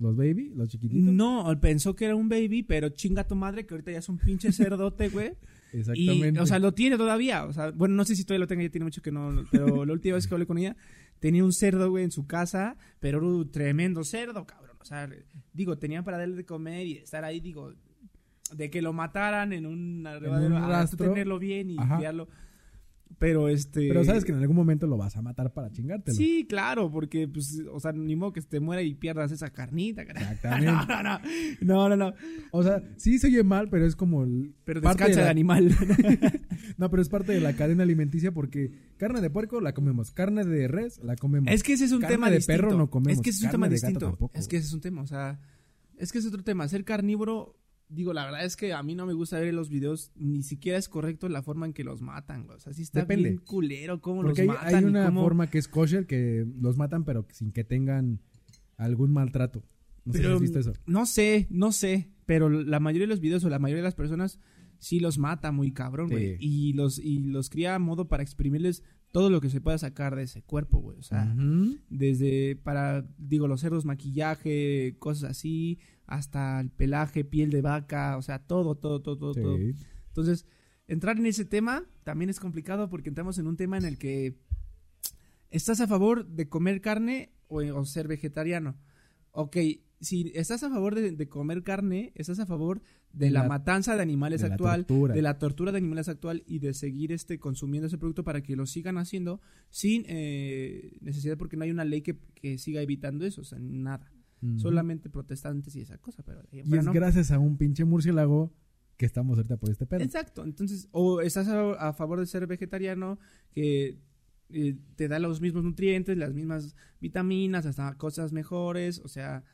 Los baby, los chiquititos. No, pensó que era un baby, pero chinga tu madre que ahorita ya es un pinche *laughs* cerdote, güey. Y, Exactamente. o sea, lo tiene todavía. O sea, bueno, no sé si todavía lo tenga, ya tiene mucho que no. Pero la última vez que hablé con ella, tenía un cerdo, güey, en su casa, pero era un tremendo cerdo, cabrón. O sea, digo, tenía para darle de comer y estar ahí, digo, de que lo mataran en un a tú rastro. tenerlo bien y criarlo. Pero este. Pero sabes que en algún momento lo vas a matar para chingártelo. Sí, claro, porque, pues, o sea, ni modo que te muera y pierdas esa carnita, cara. Exactamente. *laughs* No, no, no. No, no, no. O sea, sí se oye mal, pero es como el Pero parte descansa de animal. *laughs* No, pero es parte de la cadena alimenticia porque carne de puerco la comemos, carne de res la comemos. Es que ese es un Carne tema de distinto. perro no comemos, Es que ese es un tema distinto. tampoco, es que ese es un tema, o sea, es que es otro tema. Ser carnívoro, digo, la verdad es que a mí no me gusta ver los videos, ni siquiera es correcto la forma en que los matan, güey. O sea, sí está Depende. bien culero cómo Porque hay, los matan. hay y una cómo- forma que es kosher que los matan pero sin que tengan algún maltrato. No sé si has visto eso. No sé, no sé, pero la mayoría de los videos o la mayoría de las personas sí los mata muy cabrón, güey. Y los, y los cría a modo para exprimirles todo lo que se pueda sacar de ese cuerpo, güey. O sea, desde para, digo, los cerdos, maquillaje, cosas así, hasta el pelaje, piel de vaca, o sea, todo, todo, todo, todo, Sí. todo. Entonces, entrar en ese tema también es complicado porque entramos en un tema en el que estás a favor de comer carne o, o ser vegetariano. Ok, si estás a favor de, de comer carne, estás a favor de De la, la- matanza de animales de actual, de la tortura de animales actual y de seguir este consumiendo ese producto para que lo sigan haciendo sin eh, necesidad porque no hay una ley que, que siga evitando eso, o sea, nada. Solamente protestantes y esa cosa, pero, Y es gracias a un pinche murciélago que estamos ahorita por este pedo. Exacto, entonces, o estás a, a favor de ser vegetariano, que eh, te da los mismos nutrientes, las mismas vitaminas, hasta cosas mejores, o sea,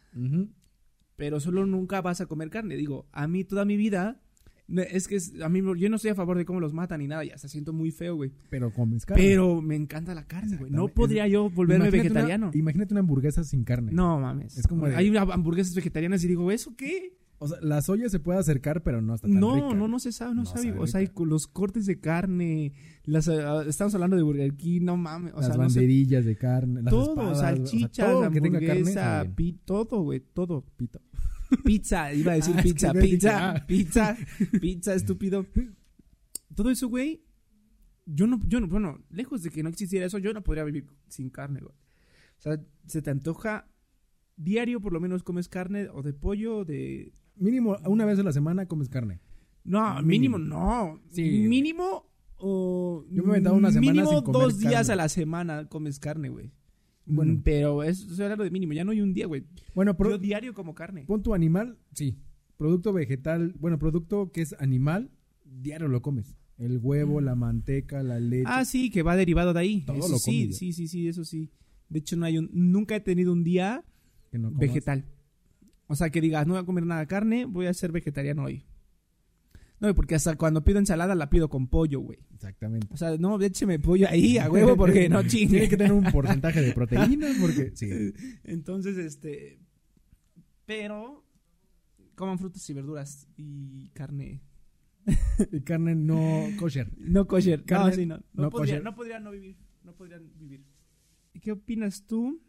pero solo nunca vas a comer carne. Digo, a mí toda mi vida, es que es- a mí yo no estoy a favor de cómo los matan ni nada, ya se siento muy feo, güey. Pero comes carne. Pero me encanta la carne, güey. No podría yo volverme Imagínate vegetariano. Una, imagínate una hamburguesa sin carne. No mames. Es como de- Hay hamburguesas vegetarianas y digo, ¿eso qué? O sea, la soya se puede acercar, pero no está tan No, rica. no, no se sabe, no, No sabe. sabe O sea, hay los cortes de carne, las, ah, estamos hablando de Burger King, no mames. O las sea, no sé, banderillas de carne, las todo, espadas, o sea, salchichas, todo que tenga carne, hamburguesa, pi- todo, güey, todo. Pito. Pizza, iba a decir Ah, es que pizza, pizza, pizza, *laughs* pizza, estúpido. Todo eso, güey, yo no, yo no, bueno, lejos de que no existiera eso, yo no podría vivir sin carne, güey. O sea, se te antoja diario, por lo menos comes carne o de pollo o de Mínimo una vez a la semana comes carne. No, Mínimo. mínimo, no. Sí. Mínimo o. Yo me he aventado una semana Mínimo sin comer dos días carne. a la semana comes carne, güey. Bueno. Mm, Pero es, estoy hablando de mínimo, ya no hay un día, güey. Bueno, Yo diario como carne. pon tu animal, sí. Producto vegetal, bueno, producto que es animal, diario lo comes. El huevo, la manteca, la leche. Ah, sí, que va derivado de ahí. Todo Eso lo sí, comes. sí, sí, sí, eso sí. De hecho, no hay un. Nunca he tenido un día que no comas. vegetal. O sea, que digas, no voy a comer nada de carne, voy a ser vegetariano hoy. No, porque hasta cuando pido ensalada la pido con pollo, güey. Exactamente. O sea, no, écheme pollo ahí a huevo *laughs* porque no chingue. Tiene que tener un porcentaje de proteínas *laughs* porque sí. Entonces, este. Pero. Coman frutas y verduras y carne. *laughs* Y carne no kosher. No kosher. Carne no, sí, no. No, no podría, kosher. no podría no vivir. No podrían vivir. ¿Y qué opinas tú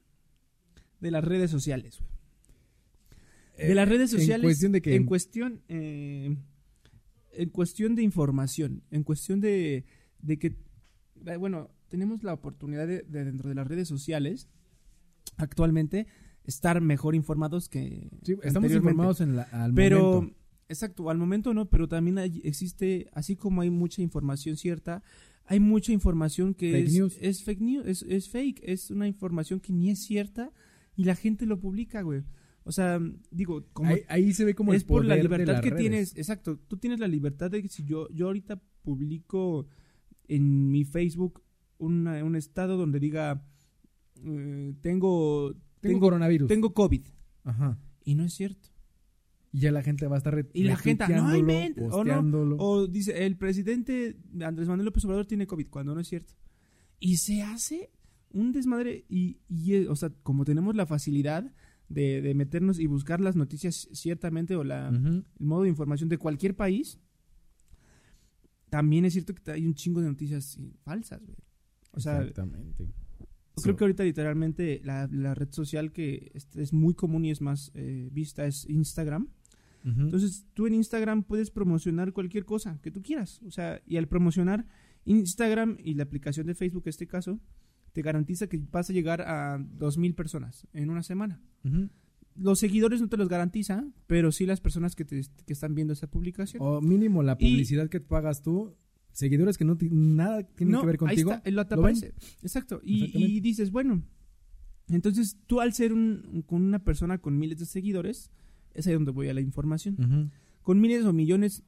de las redes sociales, güey? De las redes En sociales. cuestión de que- En cuestión. eh, en cuestión de información. En cuestión de. De que. eh, Bueno, tenemos la oportunidad de, de dentro de las redes sociales. Actualmente. Estar mejor informados que. Sí, estamos informados en la, al Pero, momento. exacto, al momento no, pero también hay- existe, así como hay mucha información cierta, hay mucha información que Fake es, news. es fake news, es, es fake, es una información que ni es cierta y la gente lo publica, güey. O sea, digo, como Ahí, ahí se ve como es el por la poder de libertad las que redes. tienes, exacto, tú tienes la libertad de que si yo, yo ahorita publico en mi Facebook una- un estado donde diga, eh, tengo, Tengo, tengo, coronavirus. tengo COVID, Ajá. y no es cierto. Y ya la gente va a estar Y la gente, no retuiteándolo, inventes, o no. O dice, el presidente Andrés Manuel López Obrador tiene COVID, cuando no es cierto. Y se hace un desmadre. Y, y, eh, o sea, como tenemos la facilidad de, de meternos y buscar las noticias ciertamente o la, el modo de información de cualquier país, también es cierto que hay un chingo de noticias falsas, güey. O sea, Exactamente. creo que ahorita literalmente la, la red social que es, muy común y es más eh, vista es Instagram. Entonces, tú en Instagram puedes promocionar cualquier cosa que tú quieras. O sea, y al promocionar Instagram y la aplicación de Facebook, en este caso, te garantiza que vas a llegar a 2.000 personas en una semana. Los seguidores no te los garantiza, pero sí las personas que, te, que están viendo esa publicación. O mínimo la Y- publicidad que pagas tú, seguidores que no nada tienen No, que ver ahí contigo. está, lo ¿lo ven? Exacto. Y, dices, bueno, entonces tú al ser un, con una persona con miles de seguidores, es ahí donde voy a la información. Con miles o millones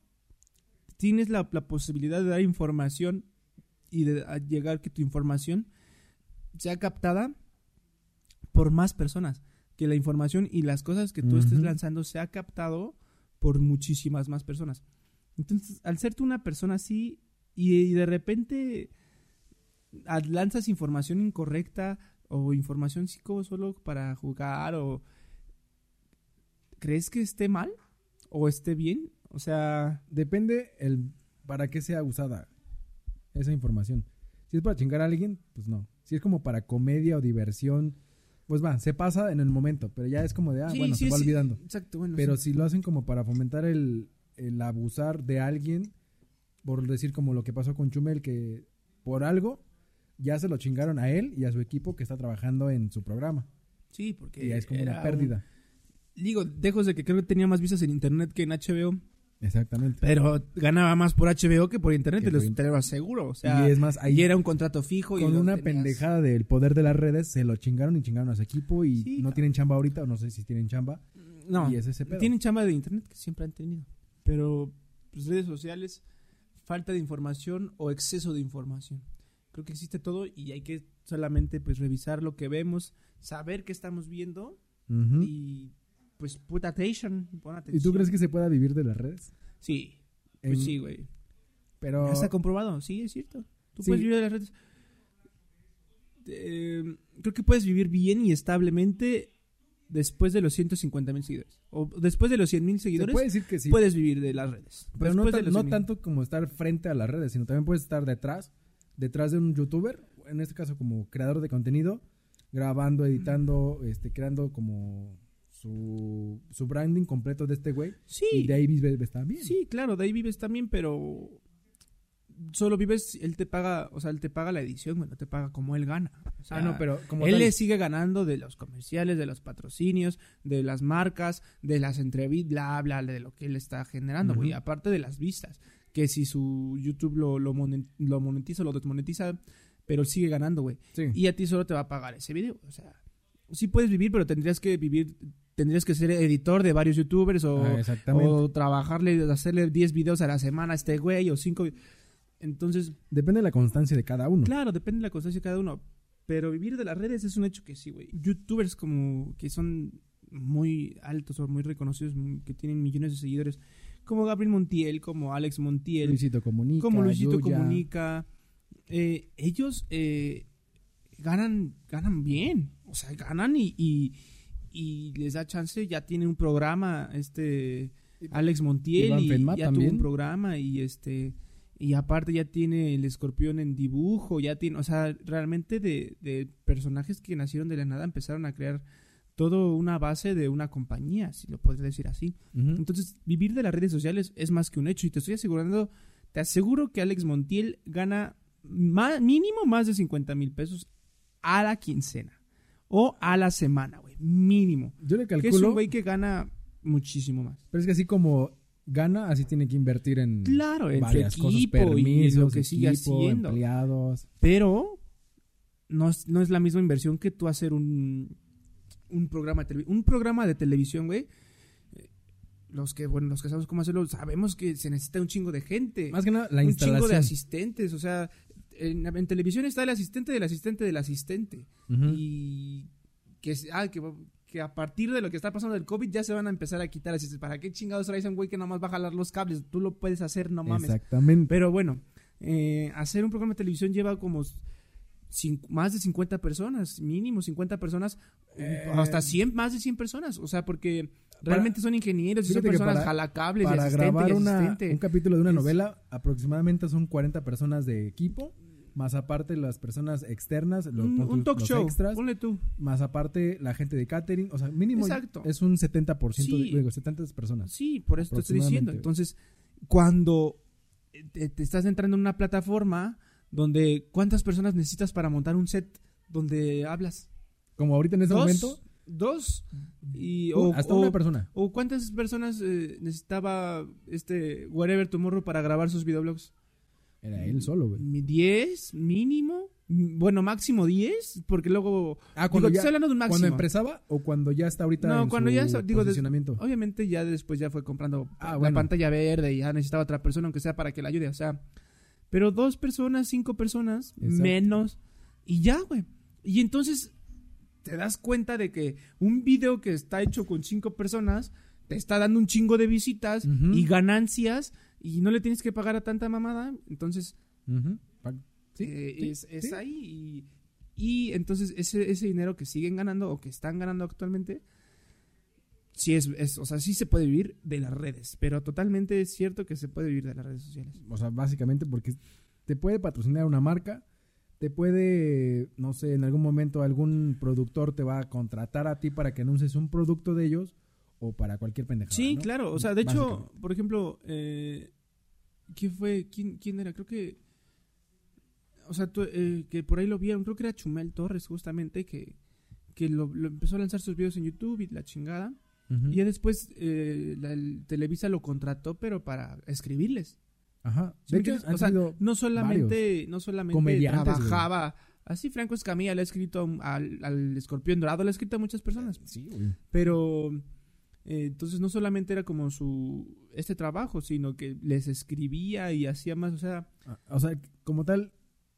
tienes la, la posibilidad de dar información y de llegar que tu información sea captada por más personas, que la información y las cosas que tú estés lanzando sea captado por muchísimas más personas. Entonces, al ser tú una persona así y, y de repente ah, lanzas información incorrecta o información psico solo para jugar o ¿crees que esté mal o esté bien? O sea, Depende el para qué sea usada esa información. Si es para chingar a alguien, pues no. Si es como para comedia o diversión, pues va, se pasa en el momento, pero ya es como de, ah, sí, bueno, sí, se va sí, olvidando. Exacto, bueno. Pero si lo hacen como para fomentar el, el abusar de alguien, por decir como lo que pasó con Chumel, que por algo ya se lo chingaron a él y a su equipo que está trabajando en su programa. Sí, porque Y ya es como una pérdida. un- digo, dejos de que creo que tenía más vistas en internet que en HBO, Exactamente. pero ganaba más por HBO que por internet, Que te, por lo- in- te lo aseguro. O sea, y es más, ahí y era un contrato fijo. y con una tenías- pendejada del poder de las redes se lo chingaron y chingaron a su equipo y Sí, no tienen chamba ahorita, o no sé si tienen chamba. No, y es ese pedo. tienen chamba de internet que siempre han tenido. Pero pues, redes sociales, falta de información o exceso de información. Creo que existe todo y hay que solamente pues revisar lo que vemos, saber qué estamos viendo y pues put attention, pon ¿Y atención. tú crees que se pueda vivir de las redes? Sí, pues En- sí, güey. Pero Ya está comprobado, sí, es cierto. Tú Sí. puedes vivir de las redes. Eh, creo que puedes vivir bien y establemente después de los 150 mil seguidores. O después de los 100 mil se seguidores, puede decir que sí. puedes vivir de las redes. Pero no, tan- no 100,000. tanto como estar frente a las redes, sino también puedes estar detrás, detrás de un youtuber, en este caso como creador de contenido, grabando, editando, este, creando como su, su branding completo de este güey. Sí, Y de ahí vives está bien. sí, claro, de ahí vives también, pero solo vives, él te paga, o sea, él te paga la edición, bueno, te paga como él gana. O sea, ah, no, pero como él tal- le sigue ganando de los comerciales, de los patrocinios, de las marcas, de las entrevistas, bla, bla, de lo que él está generando, güey. Aparte de las vistas. Que si su YouTube lo, lo, lo monetiza o lo desmonetiza, pero sigue ganando, güey. sí. Y a ti solo te va a pagar ese video. O sea, sí puedes vivir, pero tendrías que vivir, tendrías que ser editor de varios YouTubers o, Ah, o trabajarle, hacerle 10 videos a la semana a este güey o 5. Entonces, Depende de la constancia de cada uno. Claro, depende de la constancia de cada uno. Pero vivir de las redes es un hecho que sí, güey. Youtubers como que son muy altos o muy reconocidos, muy- que tienen millones de seguidores, como Gabriel Montiel, como Alex Montiel, Luisito Comunica. como Luisito Yuya. Comunica, eh, ellos eh, ganan, ganan bien. O sea, ganan y, y, y les da chance. Ya tiene un programa, este Alex Montiel, Iván y ya tuvo también. un programa y este y aparte ya tiene el escorpión en dibujo, ya tiene, o sea, realmente de, de personajes que nacieron de la nada empezaron a crear todo una base de una compañía, si lo podría decir así. Entonces, vivir de las redes sociales es más que un hecho. Y te estoy asegurando, te aseguro que Alex Montiel gana mínimo más de 50 mil pesos a la quincena. O a la semana, güey. Mínimo. Yo le Que es un calculo, güey que gana muchísimo más. pero es que así como gana, así tiene que invertir en Claro, en su varias cosas, equipo y lo que sigue equipo, haciendo. empleados. Pero no es, no es la misma inversión que tú hacer un, un programa de televisión. Un programa de televisión, güey. eh, Los que, bueno, los que sabemos cómo hacerlo, sabemos que se necesita un chingo de gente. Más que nada, la un chingo de asistentes. O sea, en, en televisión está el asistente del asistente del asistente. Y que, ah, que, que a partir de lo que está pasando del COVID ya se van a empezar a quitar. Así, ¿para qué chingados traes a un güey que nomás va a jalar los cables? Tú lo puedes hacer, no mames. Exactamente. Pero bueno, eh, hacer un programa de televisión lleva como más de 50 personas, mínimo 50 personas, Eh, hasta 100, más de 100 personas. O sea, porque realmente son ingenieros y son personas para- jalacables Para grabar y una- un capítulo de una Es- novela, aproximadamente son 40 personas de equipo, más aparte las personas externas, lo- un, un talk los show, extras, ponle tú. más aparte la gente de catering, o sea, mínimo Exacto. es un 70%, Sí. de, digo, 70 personas. Sí, por eso te estoy diciendo. Entonces, cuando eh, te, te estás entrando en una plataforma donde cuántas personas necesitas para montar un set donde hablas? Como ahorita en ese ¿Dos? momento, ¿Dos? Y, uh, o, hasta o- una persona. ¿O cuántas personas eh, necesitaba este Whatever Tomorrow para grabar sus videoblogs? Era él solo, güey. Mi- ¿Diez mínimo? Mm, Bueno, máximo 10, porque luego... Ah, cuando digo, ya, estoy hablando de un máximo. cuando empezaba o cuando ya está ahorita No, en cuando su ya está- digo, des-. Obviamente ya después ya fue comprando Ah, la bueno. pantalla verde y ya necesitaba otra persona, aunque sea para que la ayude. O sea, pero dos personas, cinco personas, Exacto. menos, y ya, güey. Y entonces te das cuenta de que un video que está hecho con cinco personas te está dando un chingo de visitas Ujú. y ganancias y no le tienes que pagar a tanta mamada. Entonces, sí, eh, sí, es, es sí. ahí. Y, y entonces ese, ese dinero que siguen ganando o que están ganando actualmente, sí es, es, o sea, sí se puede vivir de las redes, pero totalmente es cierto que se puede vivir de las redes sociales. O sea, básicamente porque te puede patrocinar una marca, te puede, no sé, en algún momento algún productor te va a contratar a ti para que anuncies un producto de ellos o para cualquier pendejada. Sí, ¿no? claro, o sea, de hecho, por ejemplo, eh, ¿quién fue? ¿Quién, ¿Quién era? Creo que... O sea, tú, eh, que por ahí lo vieron, creo que era Chumel Torres justamente, que, que lo, lo empezó a lanzar sus videos en YouTube y la chingada. Y ya después eh, la- el Televisa lo contrató, pero para escribirles. Ajá. ¿Sí De hecho, o sea, no solamente, no solamente trabajaba. Así Franco Escamilla le ha escrito al, al escorpión dorado, le ha escrito a muchas personas. Sí, güey. Pero eh, entonces no solamente era como su este trabajo, sino que les escribía y hacía más, o sea, Ah, O sea, como tal,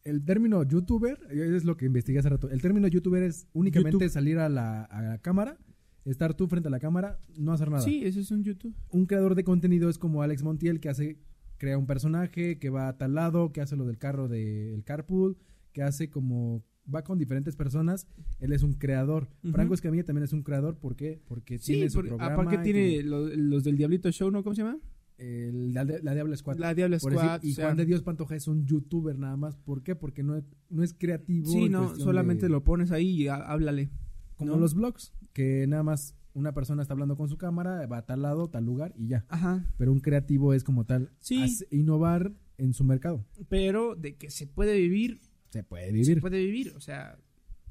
el término youtuber, eh, es lo que investigué hace rato. El término youtuber es únicamente YouTube. salir a la, a la cámara, estar tú frente a la cámara, no hacer nada. sí, ese es un YouTube. un creador de contenido es como Alex Montiel que hace crea un personaje que va a tal lado, que hace lo del carro del carpool, que hace como va con diferentes personas, él es un creador. Franco Escamilla también es un creador, ¿por qué? Porque Sí, tiene su programa. aparte tiene lo- los del Diablito Show, ¿no? ¿Cómo se llama? el- la, la Diabla Squad. La Diabla Squad. decir, y sea, Juan de Dios Pantoja es un youtuber nada más. ¿Por qué? Porque no es, no es creativo. sí, no, solamente de- lo pones ahí y há- háblale. Como ¿no? los blogs, que nada más una persona está hablando con su cámara, va a tal lado, tal lugar y ya. Ajá. Pero un creativo es como tal, Sí. hace- innovar en su mercado. Pero de que se puede vivir, Se puede se vivir. puede vivir, o sea,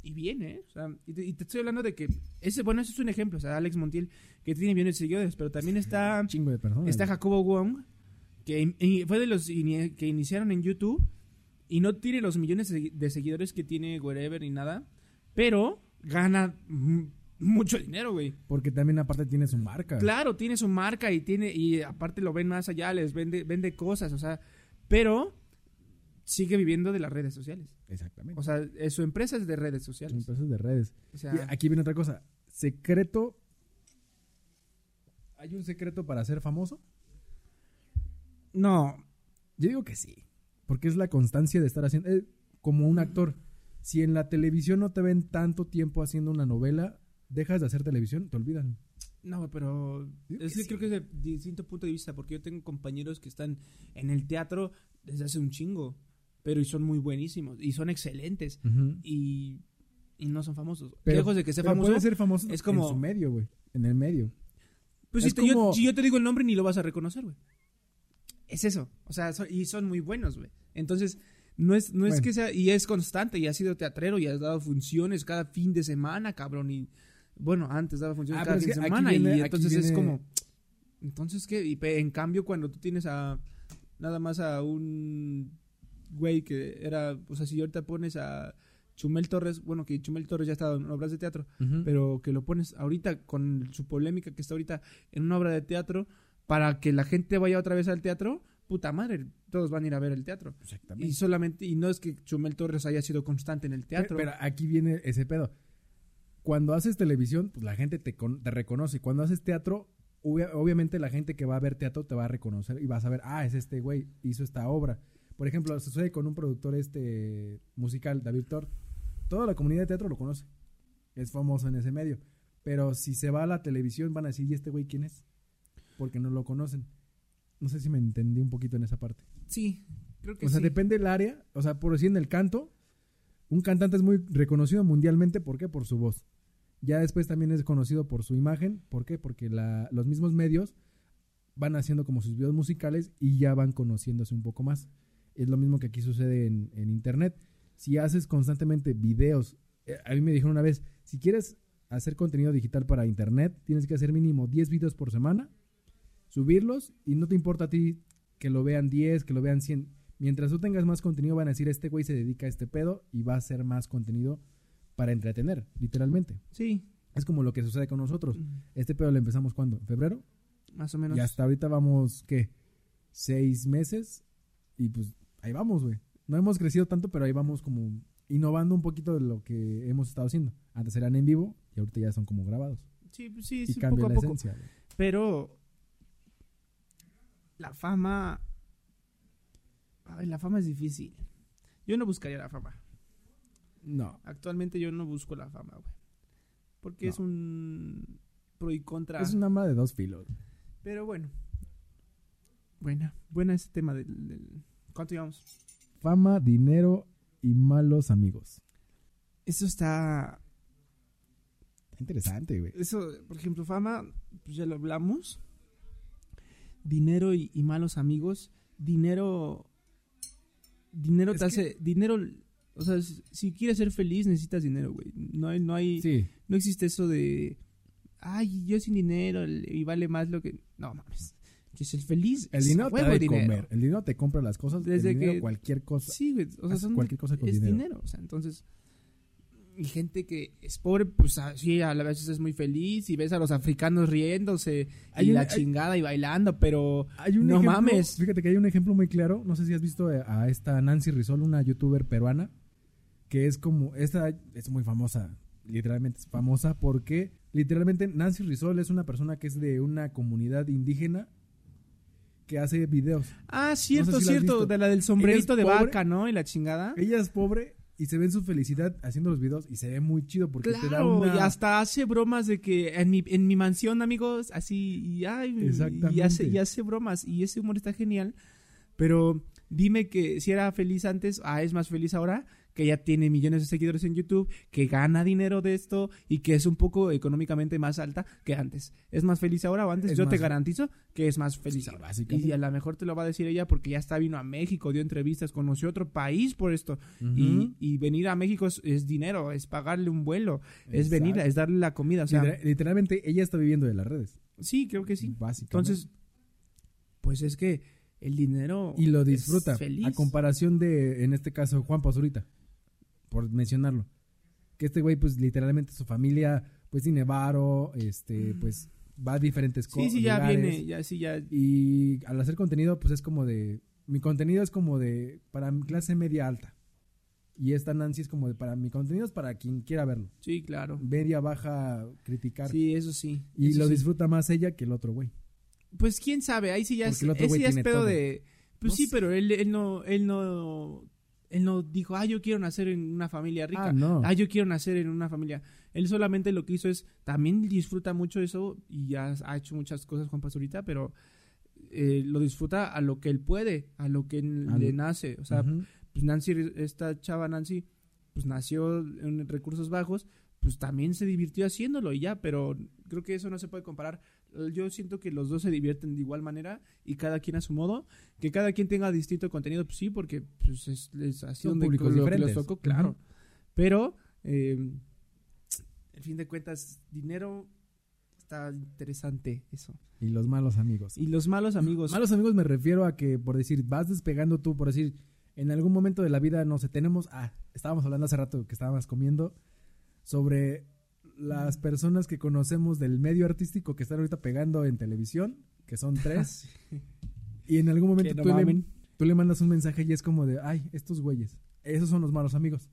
y bien, ¿eh? O sea, y te, y te estoy hablando de que ese, bueno, ese es un ejemplo, o sea, Alex Montiel, que tiene millones de seguidores, pero también está, chingo de personas. está Jacobo Wong, que y fue de los que iniciaron en YouTube y no tiene los millones de seguidores que tiene Wherever ni nada, pero gana mucho dinero, güey. Porque también aparte tiene su marca. Claro, tiene su marca y tiene y aparte lo ven más allá, les vende vende cosas, o sea, pero sigue viviendo de las redes sociales. Exactamente. O sea, su empresa es de redes sociales. empresas de redes. O sea, Y aquí viene otra cosa. Secreto. ¿Hay un secreto para ser famoso? no, Yo digo que sí. Porque es la constancia de estar haciendo. eh, como un actor. Si en la televisión no te ven tanto tiempo haciendo una novela, dejas de hacer televisión, te olvidan. no, pero Digo es que que creo que es de distinto punto de vista, porque yo tengo compañeros que están en el teatro desde hace un chingo, pero y son muy buenísimos y son excelentes y, y no son famosos. Lejos de que sea pero famoso, puede ser famoso es como- en su medio, güey. En el medio. Pues Es si, te- yo, como- si yo te digo el nombre ni lo vas a reconocer, güey. Es eso. O sea, so- y son muy buenos, güey. Entonces, no es, no es que sea, y es constante, y has sido teatrero, y has dado funciones cada fin de semana, cabrón, y bueno, antes daba funciones Ah, cada pero fin de semana, viene- y entonces es como, entonces, ¿qué? Y en cambio, cuando tú tienes a, nada más a un güey que era, o sea, si ahorita pones a Chumel Torres, bueno, que Chumel Torres ya ha estado en obras de teatro, pero que lo pones ahorita con su polémica que está ahorita en una obra de teatro para que la gente vaya otra vez al teatro, puta madre, todos van a ir a ver el teatro. Exactamente. Y solamente y no es que Chumel Torres haya sido constante en el teatro. Pero, pero aquí viene ese pedo. cuando haces televisión, pues la gente te, con- te reconoce. Cuando haces teatro, obvia- obviamente la gente que va a ver teatro te va a reconocer y vas a ver, ah, es este güey, hizo esta obra. Por ejemplo, sucede con un productor este musical, David Thor. Toda la comunidad de teatro lo conoce. Es famoso en ese medio. Pero si se va a la televisión, van a decir, ¿y este güey quién es? Porque no lo conocen. No sé si me entendí un poquito en esa parte. Sí, creo que O sea, sí. depende del área. O sea, por decir en el canto, un cantante es muy reconocido mundialmente. ¿Por qué? Por su voz. Ya después también es conocido por su imagen. ¿Por qué? Porque la- los mismos medios van haciendo como sus videos musicales y ya van conociéndose un poco más. Es lo mismo que aquí sucede en, en Internet. Si haces constantemente videos, eh, a mí me dijeron una vez, si quieres hacer contenido digital para Internet, tienes que hacer mínimo 10 videos por semana, subirlos y no te importa a ti que lo vean 10, que lo vean 100. Mientras tú tengas más contenido, van a decir, este güey se dedica a este pedo y va a hacer más contenido para entretener, literalmente. Sí, Es como lo que sucede con nosotros. Este pedo lo empezamos cuando? ¿En febrero? más o menos. Y hasta ahorita vamos, ¿qué? Seis meses. Y pues ahí vamos, güey. No hemos crecido tanto, pero ahí vamos como innovando un poquito de lo que hemos estado haciendo. Antes eran en vivo y ahorita ya son como grabados. Sí, pues sí, Y sí, cambia poco a la poco. esencia. güey. Pero la fama. Ay, la fama es difícil. Yo no buscaría la fama. No. Actualmente yo no busco la fama, güey. Porque No. es un pro y contra. Es un arma de dos filos. Pero bueno. Buena, buena ese tema del, del- ¿Cuánto llevamos? Fama, dinero y malos amigos. Eso está. Está interesante, güey. Eso, por ejemplo, fama, pues ya lo hablamos. Dinero y, y malos amigos. Dinero. Dinero Es te hace. Dinero. O sea, si, si quieres ser feliz, necesitas dinero, güey. No hay, no hay. Sí. No existe eso de. Ay, yo sin dinero y vale más lo que. No mames. Que ser feliz. El es dinero te da de dinero. comer. El dinero te compra las cosas. Desde el dinero, que- cualquier cosa. Sí, güey. O sea, son, cualquier cosa con es dinero. dinero. O sea, entonces. Y gente que es pobre, pues así a la vez es muy feliz. Y ves a los africanos riéndose. Hay y un- la hay- chingada y bailando, pero. Hay un No ejemplo- mames. Fíjate que hay un ejemplo muy claro. No sé si has visto a esta Nancy Rizol, una youtuber peruana, que es como, esta es muy famosa, literalmente es famosa porque literalmente Nancy Rizol es una persona que es de una comunidad indígena que hace videos. Ah, cierto, No sé si la has cierto. De la del sombrerito de pobre. vaca, ¿no? Y la chingada. Ella es pobre y se ve en su felicidad haciendo los videos y se ve muy chido porque te da Claro, una... y hasta hace bromas de que en mi, en mi mansión, amigos, así, y, ay, y hace, y hace bromas, y ese humor está genial, pero dime que si era feliz antes, ah, es más feliz ahora, que ya tiene millones de seguidores en YouTube, que gana dinero de esto, y que es un poco económicamente más alta que antes. ¿Es más feliz ahora o antes? Es Yo te garantizo que es más feliz Sí, ahora. básicamente. Y a lo mejor te lo va a decir ella porque ya está vino a México, dio entrevistas, conoció otro país por esto. Y, y venir a México es, es dinero, es pagarle un vuelo, es venir, es darle la comida. O sea, Literal- literalmente ella está viviendo de las redes. sí, creo que sí. Básicamente. Entonces, pues es que el dinero. y lo disfruta. A comparación de, en este caso, Juan Pazurita, por mencionarlo. Que este güey, pues literalmente su familia, pues tiene varo, este, pues va a diferentes Sí, cosas. sí, ya viene, ya sí, ya. Y al hacer contenido, pues es como de. Mi contenido es como de. Para mi clase media alta. Y esta Nancy es como de. Para mi contenido es para quien quiera verlo. Sí, claro. Media baja, criticar. Sí, eso sí. y eso lo sí. disfruta más ella que el otro güey. Pues quién sabe, ahí sí ya Porque es, el otro ese ya es pedo todo. de. Pues No sí, sé. pero él, él no, él no. Él no dijo, ah, yo quiero nacer en una familia rica. Ah, no. Ah, yo quiero nacer en una familia. Él solamente lo que hizo es, también disfruta mucho eso y ya ha hecho muchas cosas Juan Pazurita, pero eh, lo disfruta a lo que él puede, a lo que le nace. O sea, pues Nancy, esta chava Nancy, pues nació en recursos bajos, pues también se divirtió haciéndolo y ya, pero creo que eso no se puede comparar. Yo siento que los dos se divierten de igual manera y cada quien a su modo, que cada quien tenga distinto contenido, pues sí, porque pues es, es así Son donde públicos lo tocó, claro. Pero, eh, en fin de cuentas, dinero está interesante eso. Y los malos amigos. Y los malos amigos. Malos amigos me refiero a que, por decir, vas despegando tú, por decir, en algún momento de la vida, no sé, tenemos, ah, estábamos hablando hace rato que estábamos comiendo sobre las personas que conocemos del medio artístico que están ahorita pegando en televisión, que son *laughs* tres, y en algún momento no tú, le, tú le mandas un mensaje y es como de, ay, estos güeyes, esos son los malos amigos.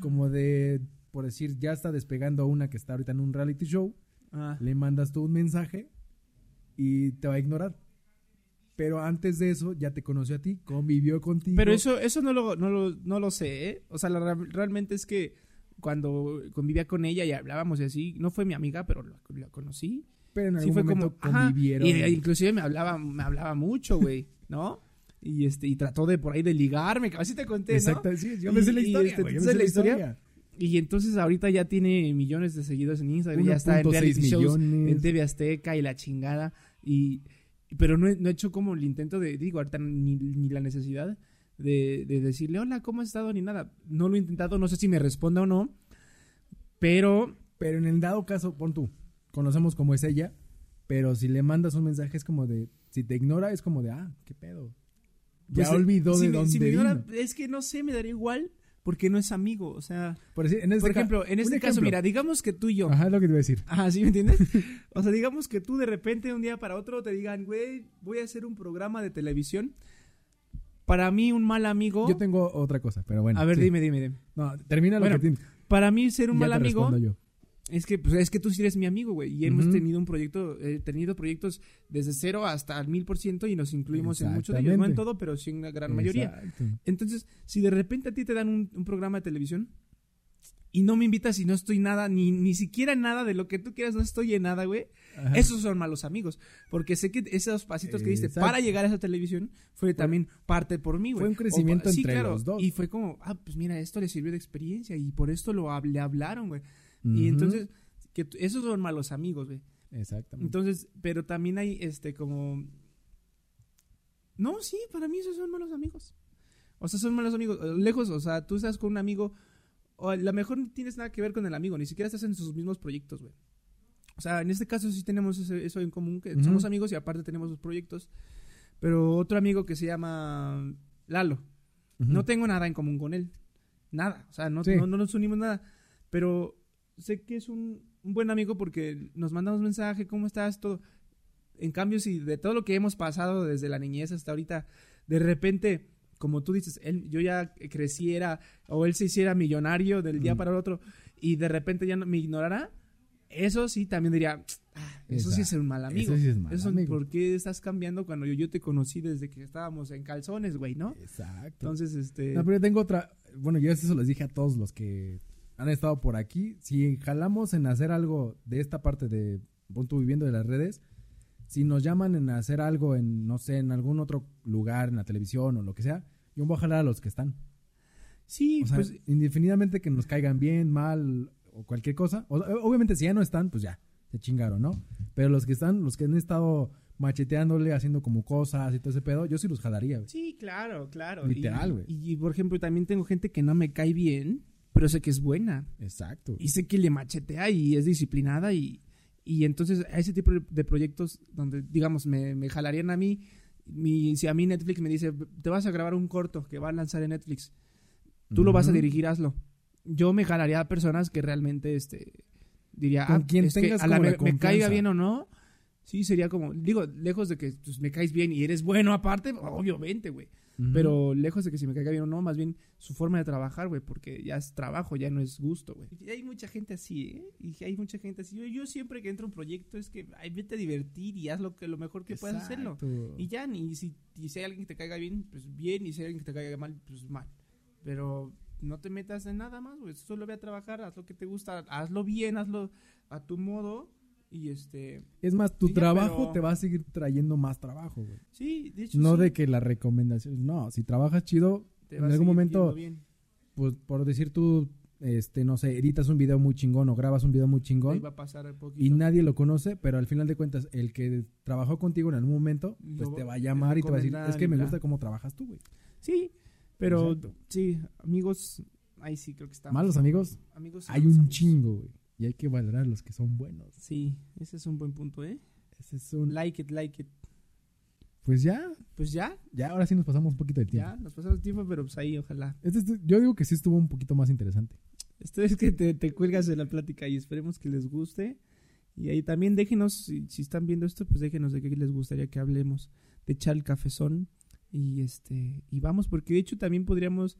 Como de, por decir, ya está despegando una que está ahorita en un reality show, Ah. le mandas tú un mensaje y te va a ignorar. Pero antes de eso, ya te conoció a ti, convivió contigo. Pero eso, eso no lo, no lo, no lo sé, ¿eh? O sea, la realmente es que cuando convivía con ella y hablábamos y así, no fue mi amiga, pero la, la conocí. Pero en Sí algún fue momento como, ajá, convivieron. y inclusive me hablaba, me hablaba mucho, güey, ¿no? Y este, y trató de por ahí de ligarme, así te conté, ¿no? Exacto, sí, yo me sé la Y- y historia. este, güey, yo ¿tú me sé la historia? Y entonces ahorita ya tiene millones de seguidores en Instagram, ya está en 1.6 reality shows, en TV Azteca y la chingada. Y, pero no he, no he hecho como el intento de, digo, ahorita ni, ni la necesidad de, de decirle, hola, ¿cómo has estado? Ni nada. No lo he intentado, no sé si me responda o no. Pero, Pero en el dado caso, pon tú, conocemos cómo es ella, pero si le mandas un mensaje es como de, si te ignora es como de, ah, qué pedo. Ya pues, eh, olvidó si de me- dónde si me ignora, vino. es que no sé, me daría igual porque no es amigo. O sea, Por, decir, en este por ejemplo, en este caso, ejemplo. mira, digamos que tú y yo. Ajá, es lo que te iba a decir. Ajá, ¿sí me entiendes? *laughs* O sea, digamos que tú de repente de un día para otro te digan, güey, voy a hacer un programa de televisión. Para mí, un mal amigo. Yo tengo otra cosa, pero bueno. a ver, sí. dime, dime, dime. No, termina lo Bueno, que tienes. Para mí, ser un Ya mal amigo yo. es que, pues, es que tú sí eres mi amigo, güey. Y hemos tenido un proyecto, he tenido proyectos desde cero hasta el mil por ciento y nos incluimos en muchos de ellos. No en todo, pero sí en la gran mayoría. Entonces, si de repente a ti te dan un, un programa de televisión y no me invitas y no estoy nada, ni, ni siquiera nada de lo que tú quieras, no estoy en nada, güey. Ajá. Esos son malos amigos. Porque sé que esos pasitos que diste Exacto. para llegar a esa televisión fue también parte por mí, güey. Fue un crecimiento O- sí, entre claro. los dos. Y fue como, ah, pues mira, esto le sirvió de experiencia y por esto lo le hablaron, güey. Y entonces, que esos son malos amigos, güey. Exactamente. Entonces, pero también hay este como No, sí, para mí esos son malos amigos. O sea, son malos amigos. Lejos, o sea, tú estás con un amigo o a lo mejor no tienes nada que ver con el amigo, ni siquiera estás en sus mismos proyectos, güey. O sea, en este caso sí tenemos ese- eso en común, que somos amigos y aparte tenemos los proyectos. Pero otro amigo que se llama Lalo, no tengo nada en común con él. Nada. O sea, no, Sí. no, no nos unimos nada. Pero sé que es un, un buen amigo porque nos mandamos mensaje, ¿cómo estás? Todo. En cambio, si de todo lo que hemos pasado desde la niñez hasta ahorita, de repente, como tú dices, él, yo ya creciera o él se hiciera millonario del día Mm. para el otro y de repente ya no, me ignorara, eso sí también diría, "Ah, eso sí es un mal amigo. Eso sí es mal Eso, amigo. ¿Por qué estás cambiando cuando yo, yo te conocí desde que estábamos en calzones, güey, no? Exacto. Entonces, este... No, pero yo tengo otra. Bueno, yo eso les dije a todos los que han estado por aquí. Si jalamos en hacer algo de esta parte de punto viviendo de las redes, si nos llaman en hacer algo en, no sé, en algún otro lugar, en la televisión o lo que sea, yo voy a jalar a los que están. sí, O sea, pues indefinidamente que nos caigan bien, mal o cualquier cosa. O- obviamente, si ya no están, pues ya, se chingaron, ¿no? Pero los que están, los que han estado macheteándole, haciendo como cosas y todo ese pedo, yo sí los jalaría, güey. Sí, claro, claro. Literal, Y- güey. Y, por ejemplo, también tengo gente que no me cae bien, pero sé que es buena. Exacto. Y sé que le machetea y es disciplinada y, y entonces a ese tipo de- de proyectos donde, digamos, me, me jalarían a mí, mi, si a mí Netflix me dice, te vas a grabar un corto que va a lanzar en Netflix, tú lo vas a dirigir, hazlo. Yo me jalaría a personas que realmente, este, diría, Con ah, quien es que tengas a la me, me caiga bien o no, sí sería como, digo, lejos de que pues, me caes bien y eres bueno aparte, obviamente, güey. Pero lejos de que si me caiga bien o no, más bien su forma de trabajar, güey, porque ya es trabajo, ya no es gusto, güey. Hay mucha gente así, ¿eh? Y hay mucha gente así. Yo, yo siempre que entro a un proyecto es que, ay, vete a divertir y haz lo, que, lo mejor que puedas hacerlo. Y ya, y si, y si hay alguien que te caiga bien, pues bien, y si hay alguien que te caiga mal, pues mal. Pero no te metas en nada más, güey. Solo ve a trabajar, haz lo que te gusta, hazlo bien, hazlo a tu modo. Y este, Es más, tu Sí, ya, trabajo pero- te va a seguir trayendo más trabajo, güey. sí, de hecho. No sí, de que la recomendación, no, si trabajas chido, te en algún momento, bien. pues por decir tú, este, no sé, editas un video muy chingón o grabas un video muy Ahí chingón va a pasar poquito. y nadie lo conoce, pero al final de cuentas, el que trabajó contigo en algún momento, pues te va a llamar y te va a decir, es que me gusta cómo trabajas tú, güey. Sí, pero Exacto. sí, amigos, ahí sí creo que estamos. Malos amigos, Amigos, hay un amigos. chingo, güey. Y hay que valorar los que son buenos. Sí, ese es un buen punto, ¿eh? Ese es un... Like it, like it. Pues ya, Pues ya, ya, ahora sí nos pasamos un poquito de tiempo. ya, nos pasamos tiempo, pero pues ahí, ojalá. Este estu- yo digo que sí estuvo un poquito más interesante. Esto es que te, te cuelgas de la plática y esperemos que les guste. Y ahí también déjenos, si, si están viendo esto, pues déjenos de qué les gustaría que hablemos. De echar el cafezón. Y este, y vamos, porque de hecho también podríamos,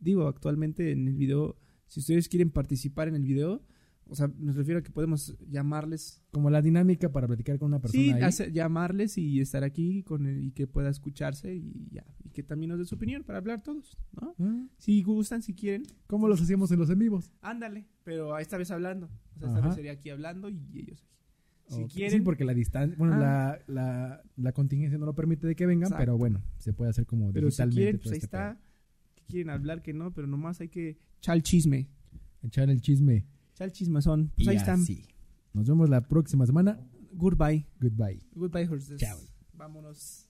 digo, actualmente en el video Si ustedes quieren participar en el video, o sea, me refiero a que podemos llamarles. Como la dinámica para platicar con una persona Sí, ahí. hacer- llamarles y estar aquí con él y que pueda escucharse y ya. Y que también nos dé su opinión para hablar todos, ¿no? Ah, Si gustan, si quieren, ¿Cómo los hacíamos en los en vivos? ándale. Pero esta vez hablando. O sea, esta Ajá. vez sería aquí hablando y ellos aquí. Si quieren. Sí, porque la distancia, bueno, Ah. la, la, la contingencia no lo permite de que vengan, Exacto. pero bueno, se puede hacer como Pero si quieren, pues ahí este está. Que quieren hablar, que no, pero nomás hay que echar el chisme. Echar el chisme. El chismazón. Pues y ahí están. así. Nos vemos la próxima semana. Goodbye. Goodbye. Goodbye, horses. Chao. Vámonos.